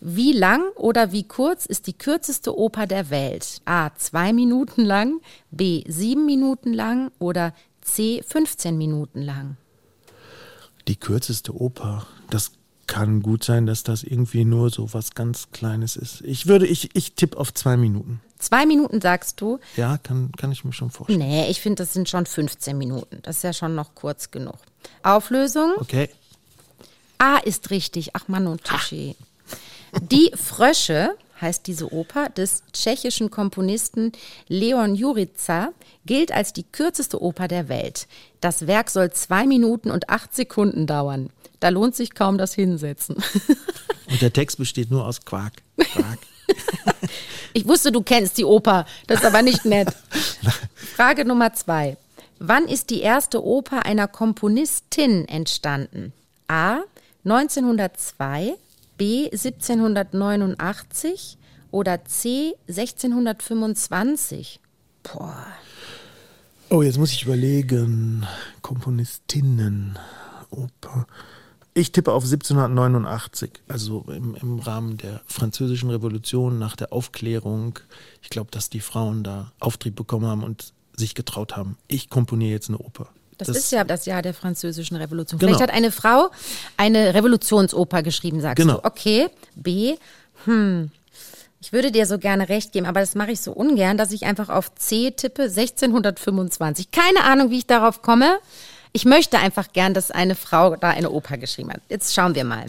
Wie lang oder wie kurz ist die kürzeste Oper der Welt? A. Zwei Minuten lang, B. Sieben Minuten lang oder C. 15 Minuten lang? Die kürzeste Oper, das kann gut sein, dass das irgendwie nur so was ganz Kleines ist. Ich würde, ich, ich tippe auf zwei Minuten. Zwei Minuten sagst du? Ja, kann, kann ich mir schon vorstellen. Nee, ich finde, das sind schon 15 Minuten. Das ist ja schon noch kurz genug. Auflösung? Okay. A ist richtig. Ach Mann und Tischi. Die Frösche heißt diese Oper des tschechischen Komponisten Leon Jurica, gilt als die kürzeste Oper der Welt. Das Werk soll zwei Minuten und acht Sekunden dauern. Da lohnt sich kaum das Hinsetzen. (laughs) Und der Text besteht nur aus Quark. Quark. (laughs) Ich wusste, du kennst die Oper. Das ist aber nicht nett. (laughs) Frage Nummer zwei. Wann ist die erste Oper einer Komponistin entstanden? A. 1902, B. 1789 oder C. 1625? Boah. Oh, jetzt muss ich überlegen. Komponistinnen, Oper. Ich tippe auf 1789, also im, im Rahmen der Französischen Revolution nach der Aufklärung. Ich glaube, dass die Frauen da Auftrieb bekommen haben und sich getraut haben. Ich komponiere jetzt eine Oper. Das, das, ist ja das Jahr der Französischen Revolution. Genau. Vielleicht hat eine Frau eine Revolutionsoper geschrieben, sagst genau. du. Okay. B. Hm. Ich würde dir so gerne recht geben, aber das mache ich so ungern, dass ich einfach auf C tippe, 1625. Keine Ahnung, wie ich darauf komme. Ich möchte einfach gern, dass eine Frau da eine Oper geschrieben hat. Jetzt schauen wir mal.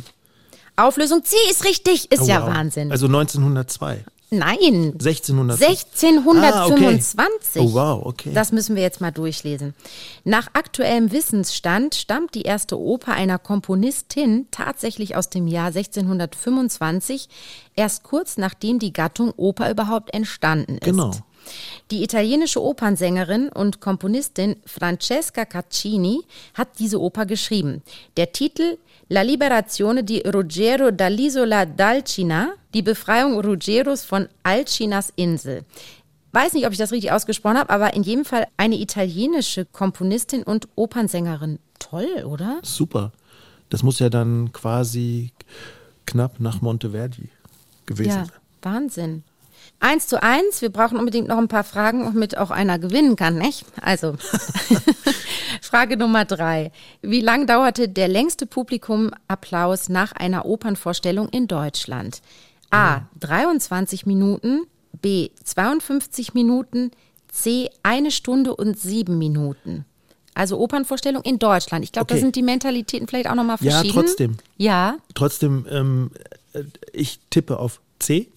Auflösung C ist richtig, ist oh, ja wow. Wahnsinn. Also 1902. Nein. 1600. 1625. Ah, okay. Oh wow, okay. Das müssen wir jetzt mal durchlesen. Nach aktuellem Wissensstand stammt die erste Oper einer Komponistin tatsächlich aus dem Jahr 1625, erst kurz nachdem die Gattung Oper überhaupt entstanden ist. Genau. Die italienische Opernsängerin und Komponistin Francesca Caccini hat diese Oper geschrieben. Der Titel La liberazione di Ruggero dall'isola d'Alcina, die Befreiung Ruggeros von Alcinas Insel. Weiß nicht, ob ich das richtig ausgesprochen habe, aber in jedem Fall eine italienische Komponistin und Opernsängerin. Toll, oder? Super. Das muss ja dann quasi knapp nach Monteverdi gewesen ja, sein. Wahnsinn. Eins zu eins. Wir brauchen unbedingt noch ein paar Fragen, damit auch einer gewinnen kann, nicht? Also, (laughs) Frage Nummer drei. Wie lang dauerte der längste Publikumapplaus nach einer Opernvorstellung in Deutschland? A. 23 Minuten. B. 52 Minuten. C. Eine Stunde und sieben Minuten. Also Opernvorstellung in Deutschland. Ich glaube, okay. da sind die Mentalitäten vielleicht auch nochmal verschieden. Ja, trotzdem. Ja. Trotzdem, ähm, ich tippe auf C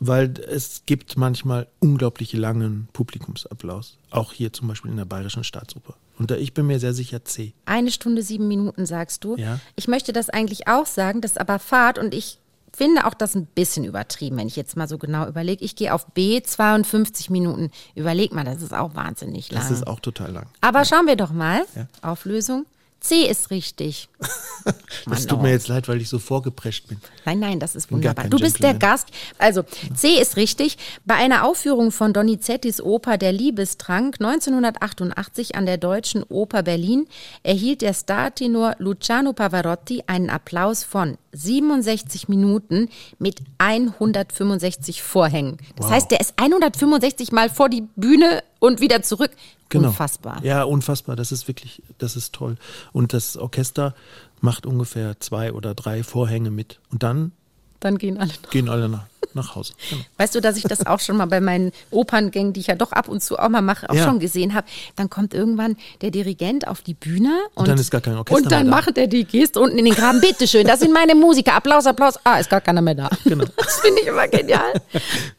weil es gibt manchmal unglaublich langen Publikumsapplaus. Auch hier zum Beispiel in der Bayerischen Staatsoper. Und ich bin mir sehr sicher C. Eine Stunde, sieben Minuten, sagst du. Ja. Ich möchte das eigentlich auch sagen, das ist aber Fahrt und ich finde auch das ein bisschen übertrieben, wenn ich jetzt mal so genau überlege. Ich gehe auf B, 52 Minuten. Überleg mal, das ist auch wahnsinnig lang. Das ist auch total lang. Aber ja. schauen wir doch mal. Ja. Auflösung. C ist richtig. (laughs) das tut mir jetzt leid, weil ich so vorgeprescht bin. Nein, nein, das ist wunderbar. Du bist Gentleman. der Gast. Also, C ist richtig. Bei einer Aufführung von Donizettis Oper Der Liebestrank 1988 an der Deutschen Oper Berlin erhielt der Startenor Luciano Pavarotti einen Applaus von 67 Minuten mit 165 Vorhängen. Das wow. heißt, der ist 165 Mal vor die Bühne und wieder zurück. Genau. Unfassbar. Ja, unfassbar. Das ist wirklich, das ist toll. Und das Orchester macht ungefähr zwei oder drei Vorhänge mit. Und dann dann gehen alle nach, gehen alle nach, nach Hause. Genau. Weißt du, dass ich das auch schon mal bei meinen Operngängen, die ich ja doch ab und zu auch mal mache, auch ja. schon gesehen habe. Dann kommt irgendwann der Dirigent auf die Bühne und, und dann ist gar kein Orchester Und dann mehr da. macht er die Geste unten in den Graben. Bitteschön, das sind meine Musiker. Applaus, Applaus. Ah, ist gar keiner mehr da. Genau. (laughs) Das finde ich immer genial.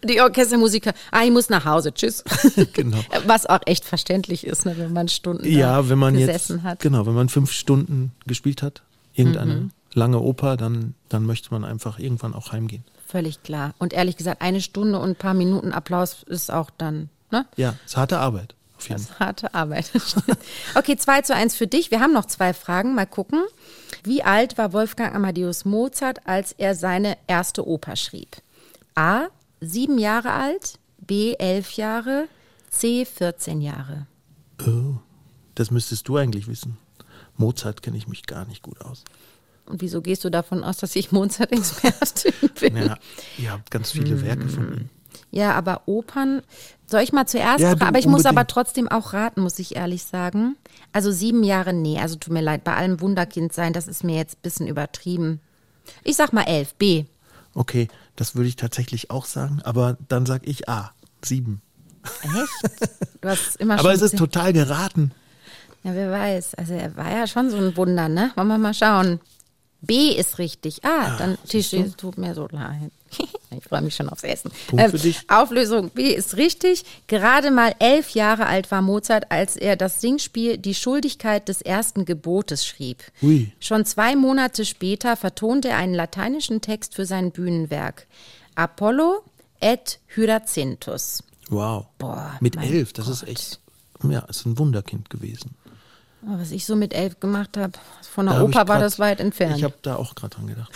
Die Orchestermusiker, ah, ich muss nach Hause. Tschüss. (laughs) Genau. Was auch echt verständlich ist, ne, wenn man Stunden ja, wenn man gesessen jetzt, hat. Genau, wenn man fünf Stunden gespielt hat, irgendeine. Mhm lange Oper, dann, dann möchte man einfach irgendwann auch heimgehen. Völlig klar. Und ehrlich gesagt, eine Stunde und ein paar Minuten Applaus ist auch dann, ne? Ja, es ist harte Arbeit. Auf jeden das ist harte Arbeit. (laughs) okay, 2 zu 1 für dich. Wir haben noch zwei Fragen. Mal gucken. Wie alt war Wolfgang Amadeus Mozart, als er seine erste Oper schrieb? A. sieben Jahre alt, B elf Jahre, C 14 Jahre. Oh, das müsstest du eigentlich wissen. Mozart kenne ich mich gar nicht gut aus. Und wieso gehst du davon aus, dass ich Mozart-Expertin (laughs) bin? Ja, ihr habt ganz viele Werke von ihm. Ja, aber Opern, soll ich mal zuerst Ja, du Aber ich muss unbedingt. aber trotzdem auch raten, muss ich ehrlich sagen. Also sieben Jahre, nee, also tut mir leid, bei allem Wunderkind sein, das ist mir jetzt ein bisschen übertrieben. Ich sag mal elf, B. Okay, das würde ich tatsächlich auch sagen, aber dann sag ich A, sieben. Echt? Du hast (laughs) immer Aber es ist total geraten. Ja, wer weiß. Also er war ja schon so ein Wunder, ne? Wollen wir mal schauen. B ist richtig. Ah, dann Tischi, es tut mir so leid. (laughs) ich freue mich schon aufs Essen. Ähm. Auflösung B ist richtig. Gerade mal elf Jahre alt war Mozart, als er das Singspiel Die Schuldigkeit des ersten Gebotes schrieb. Ui. Schon zwei Monate später vertonte er einen lateinischen Text für sein Bühnenwerk. Apollo et Hyacinthus. Wow. Boah, Mit elf, das ist Gott. echt, ja, ist ein Wunderkind gewesen. Was ich so mit elf gemacht habe, von der Da Oper war grad- das weit entfernt. Ich habe da auch gerade dran gedacht.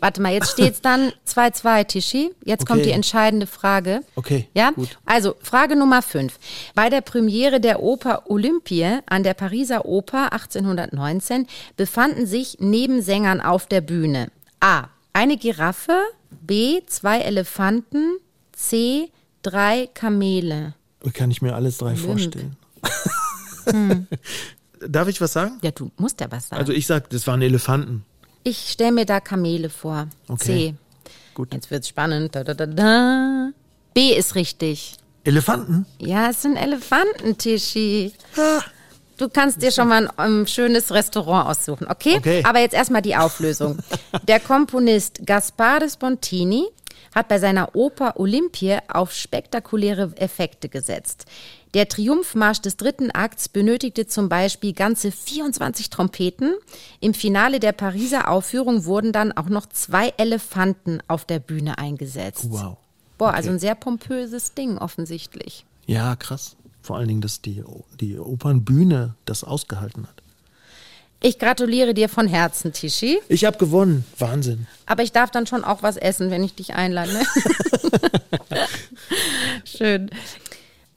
Warte mal, jetzt steht's dann (laughs) 2-2, Tischi. Jetzt kommt Okay. die entscheidende Frage. Okay, Ja? gut. Also, Frage Nummer 5. Bei der Premiere der Oper Olympie an der Pariser Oper 1819 befanden sich neben Sängern auf der Bühne A. Eine Giraffe, B. Zwei Elefanten, C. Drei Kamele. Kann ich mir alles drei Olymp. vorstellen. (laughs) Darf ich was sagen? Ja, du musst ja was sagen. Also ich sag, das waren Elefanten. ich stelle mir da Kamele vor. Okay. C. Gut. Jetzt wird's spannend. Da, da, da, da. B ist richtig. Elefanten? Ja, es sind Elefanten, Tischi. Du kannst dir schon mal ein ähm, schönes Restaurant aussuchen, okay? Okay. Aber jetzt erstmal die Auflösung. (laughs) Der Komponist Gaspare Spontini hat bei seiner Oper Olympie auf spektakuläre Effekte gesetzt. Der Triumphmarsch des dritten Akts benötigte zum Beispiel ganze 24 Trompeten. Im Finale der Pariser Aufführung wurden dann auch noch zwei Elefanten auf der Bühne eingesetzt. Wow. Boah, also ein sehr pompöses Ding offensichtlich. Ja, krass. Vor allen Dingen, dass die, die Opernbühne das ausgehalten hat. Ich gratuliere dir von Herzen, Tischi. Ich habe gewonnen. Wahnsinn. Aber ich darf dann schon auch was essen, wenn ich dich einlade. Ne? (laughs) Schön.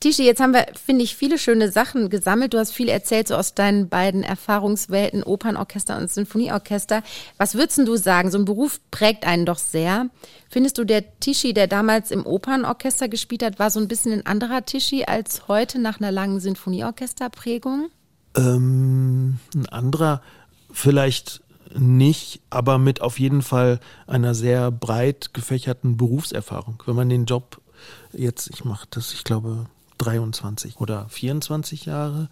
Tischi, jetzt haben wir, finde ich, viele schöne Sachen gesammelt. Du hast viel erzählt, so aus deinen beiden Erfahrungswelten, Opernorchester und Sinfonieorchester. Was würdest du sagen? So ein Beruf prägt einen doch sehr. Findest du, der Tischi, der damals im Opernorchester gespielt hat, war so ein bisschen ein anderer Tischi als heute nach einer langen Sinfonieorchesterprägung? Ähm, ein anderer vielleicht nicht, aber mit auf jeden Fall einer sehr breit gefächerten Berufserfahrung. Wenn man den Job jetzt, ich mache das, ich glaube, 23 oder 24 Jahre,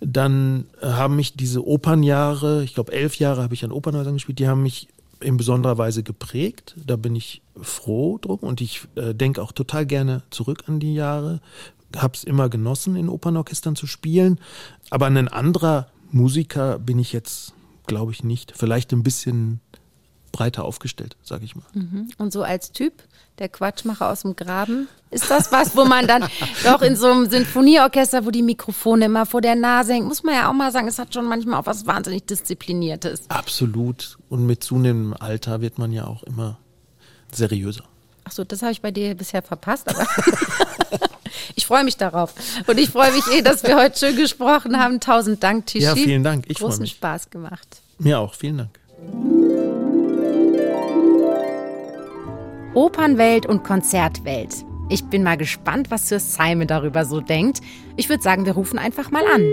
dann haben mich diese Opernjahre, ich glaube elf Jahre habe ich an Opernhäusern gespielt, die haben mich in besonderer Weise geprägt. Da bin ich froh drum und ich äh, denke auch total gerne zurück an die Jahre. Hab's immer genossen, in Opernorchestern zu spielen. Aber ein anderer Musiker bin ich jetzt, glaube ich, nicht. Vielleicht ein bisschen breiter aufgestellt, sage ich mal. Und so als Typ, der Quatschmacher aus dem Graben, ist das was, wo man dann (laughs) doch in so einem Sinfonieorchester, wo die Mikrofone immer vor der Nase hängen, muss man ja auch mal sagen, es hat schon manchmal auch was wahnsinnig Diszipliniertes. Absolut. Und mit zunehmendem Alter wird man ja auch immer seriöser. Achso, das habe ich bei dir bisher verpasst, aber (laughs) freue mich darauf. Und ich freue mich eh, dass wir heute schön gesprochen haben. Tausend Dank, Tischi. Ja, vielen Dank. Ich Großen mich. Spaß gemacht. Mir auch. Vielen Dank. Opernwelt und Konzertwelt. Ich bin mal gespannt, was Sir Simon darüber so denkt. Ich würde sagen, wir rufen einfach mal an.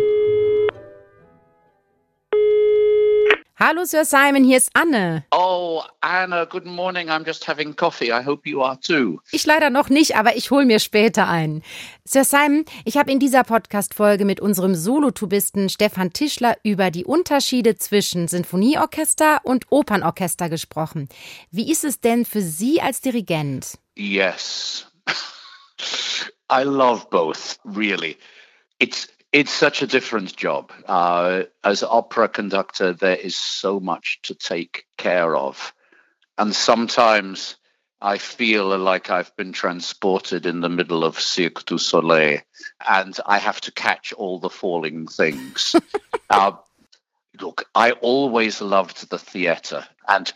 Hallo Sir Simon, hier ist Anne. Oh, Anna, good morning. I'm just having coffee. I hope you are too. Ich leider noch nicht, aber ich hole mir später ein. Sir Simon, ich habe in dieser Podcast-Folge mit unserem Solotubisten Stefan Tischler über die Unterschiede zwischen Sinfonieorchester und Opernorchester gesprochen. Wie ist es denn für Sie als Dirigent? Yes. (laughs) I love both, really. It's it's such a different job. Uh, as opera conductor, there is so much to take care of. And sometimes I feel like I've been transported in the middle of Cirque du Soleil and I have to catch all the falling things. (laughs) uh, look, I always loved the theatre. And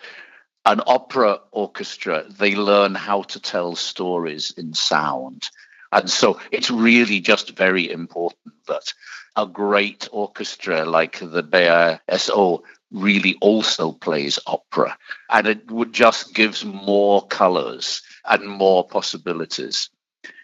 an opera orchestra, they learn how to tell stories in sound. And so it's really just very important that a great orchestra like the BASO really also plays opera. And it would just gives more colors and more possibilities.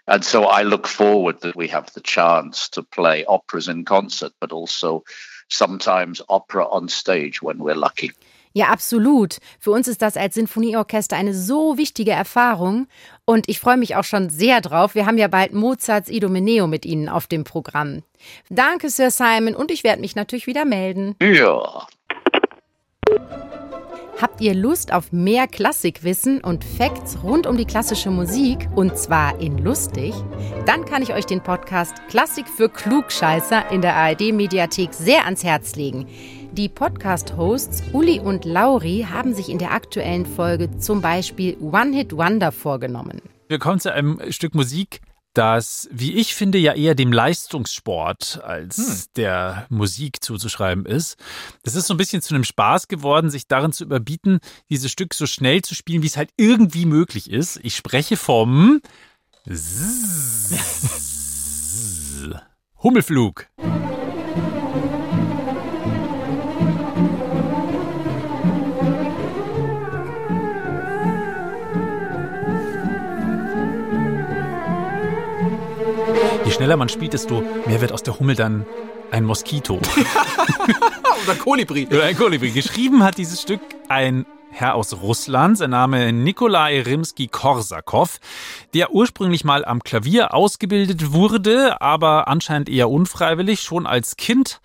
And so I look forward that we have the chance to play operas in concert, but also sometimes opera on stage when we're lucky. Ja, absolut. Für uns ist das als Sinfonieorchester eine so wichtige Erfahrung und ich freue mich auch schon sehr drauf. Wir haben ja bald Mozarts Idomeneo mit Ihnen auf dem Programm. Danke, Sir Simon, und ich werde mich natürlich wieder melden. Ja. Habt ihr Lust auf mehr Klassikwissen und Facts rund um die klassische Musik und zwar in lustig? Dann kann ich euch den Podcast Klassik für Klugscheißer in der ARD Mediathek sehr ans Herz legen. Die Podcast-Hosts Uli und Lauri haben sich in der aktuellen Folge zum Beispiel One Hit Wonder vorgenommen. Wir kommen zu einem Stück Musik, das, wie ich finde, ja eher dem Leistungssport als hm. der Musik zuzuschreiben ist. Es ist so ein bisschen zu einem Spaß geworden, sich darin zu überbieten, dieses Stück so schnell zu spielen, wie es halt irgendwie möglich ist. Ich spreche vom Hummelflug. Schneller man spielt, desto mehr wird aus der Hummel dann ein Moskito. (laughs) Oder Kolibri. Oder ein Kolibri. Geschrieben hat dieses Stück ein Herr aus Russland, sein Name Nikolai Rimsky-Korsakow, der ursprünglich mal am Klavier ausgebildet wurde, aber anscheinend eher unfreiwillig. Schon als Kind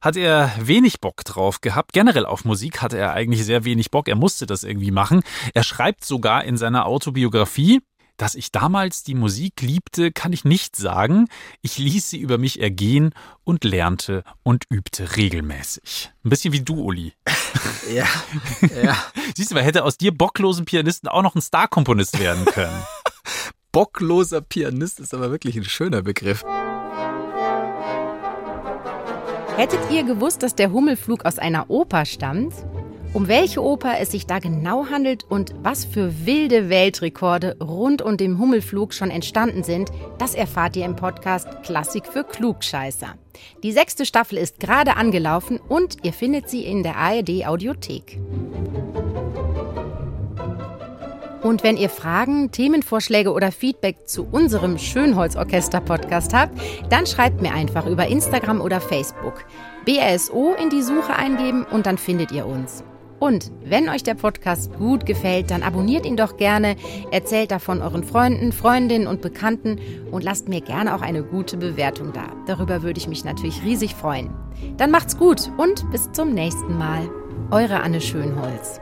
hat er wenig Bock drauf gehabt. Generell auf Musik hatte er eigentlich sehr wenig Bock. Er musste das irgendwie machen. Er schreibt sogar in seiner Autobiografie, dass ich damals die Musik liebte, kann ich nicht sagen. Ich ließ sie über mich ergehen und lernte und übte regelmäßig. Ein bisschen wie du, Uli. (laughs) Ja. ja. (laughs) Siehst du, wer hätte aus dir bocklosen Pianisten auch noch ein Starkomponist werden können? (laughs) Bockloser Pianist ist aber wirklich ein schöner Begriff. Hättet ihr gewusst, dass der Hummelflug aus einer Oper stammt? Um welche Oper es sich da genau handelt und was für wilde Weltrekorde rund um den Hummelflug schon entstanden sind, das erfahrt ihr im Podcast Klassik für Klugscheißer. Die sechste Staffel ist gerade angelaufen und ihr findet sie in der ARD Audiothek. Und wenn ihr Fragen, Themenvorschläge oder Feedback zu unserem Schönholz-Orchester-Podcast habt, dann schreibt mir einfach über Instagram oder Facebook. BRSO in die Suche eingeben und dann findet ihr uns. Und wenn euch der Podcast gut gefällt, dann abonniert ihn doch gerne, erzählt davon euren Freunden, Freundinnen und Bekannten und lasst mir gerne auch eine gute Bewertung da. Darüber würde ich mich natürlich riesig freuen. Dann macht's gut und bis zum nächsten Mal. Eure Anne Schönholz.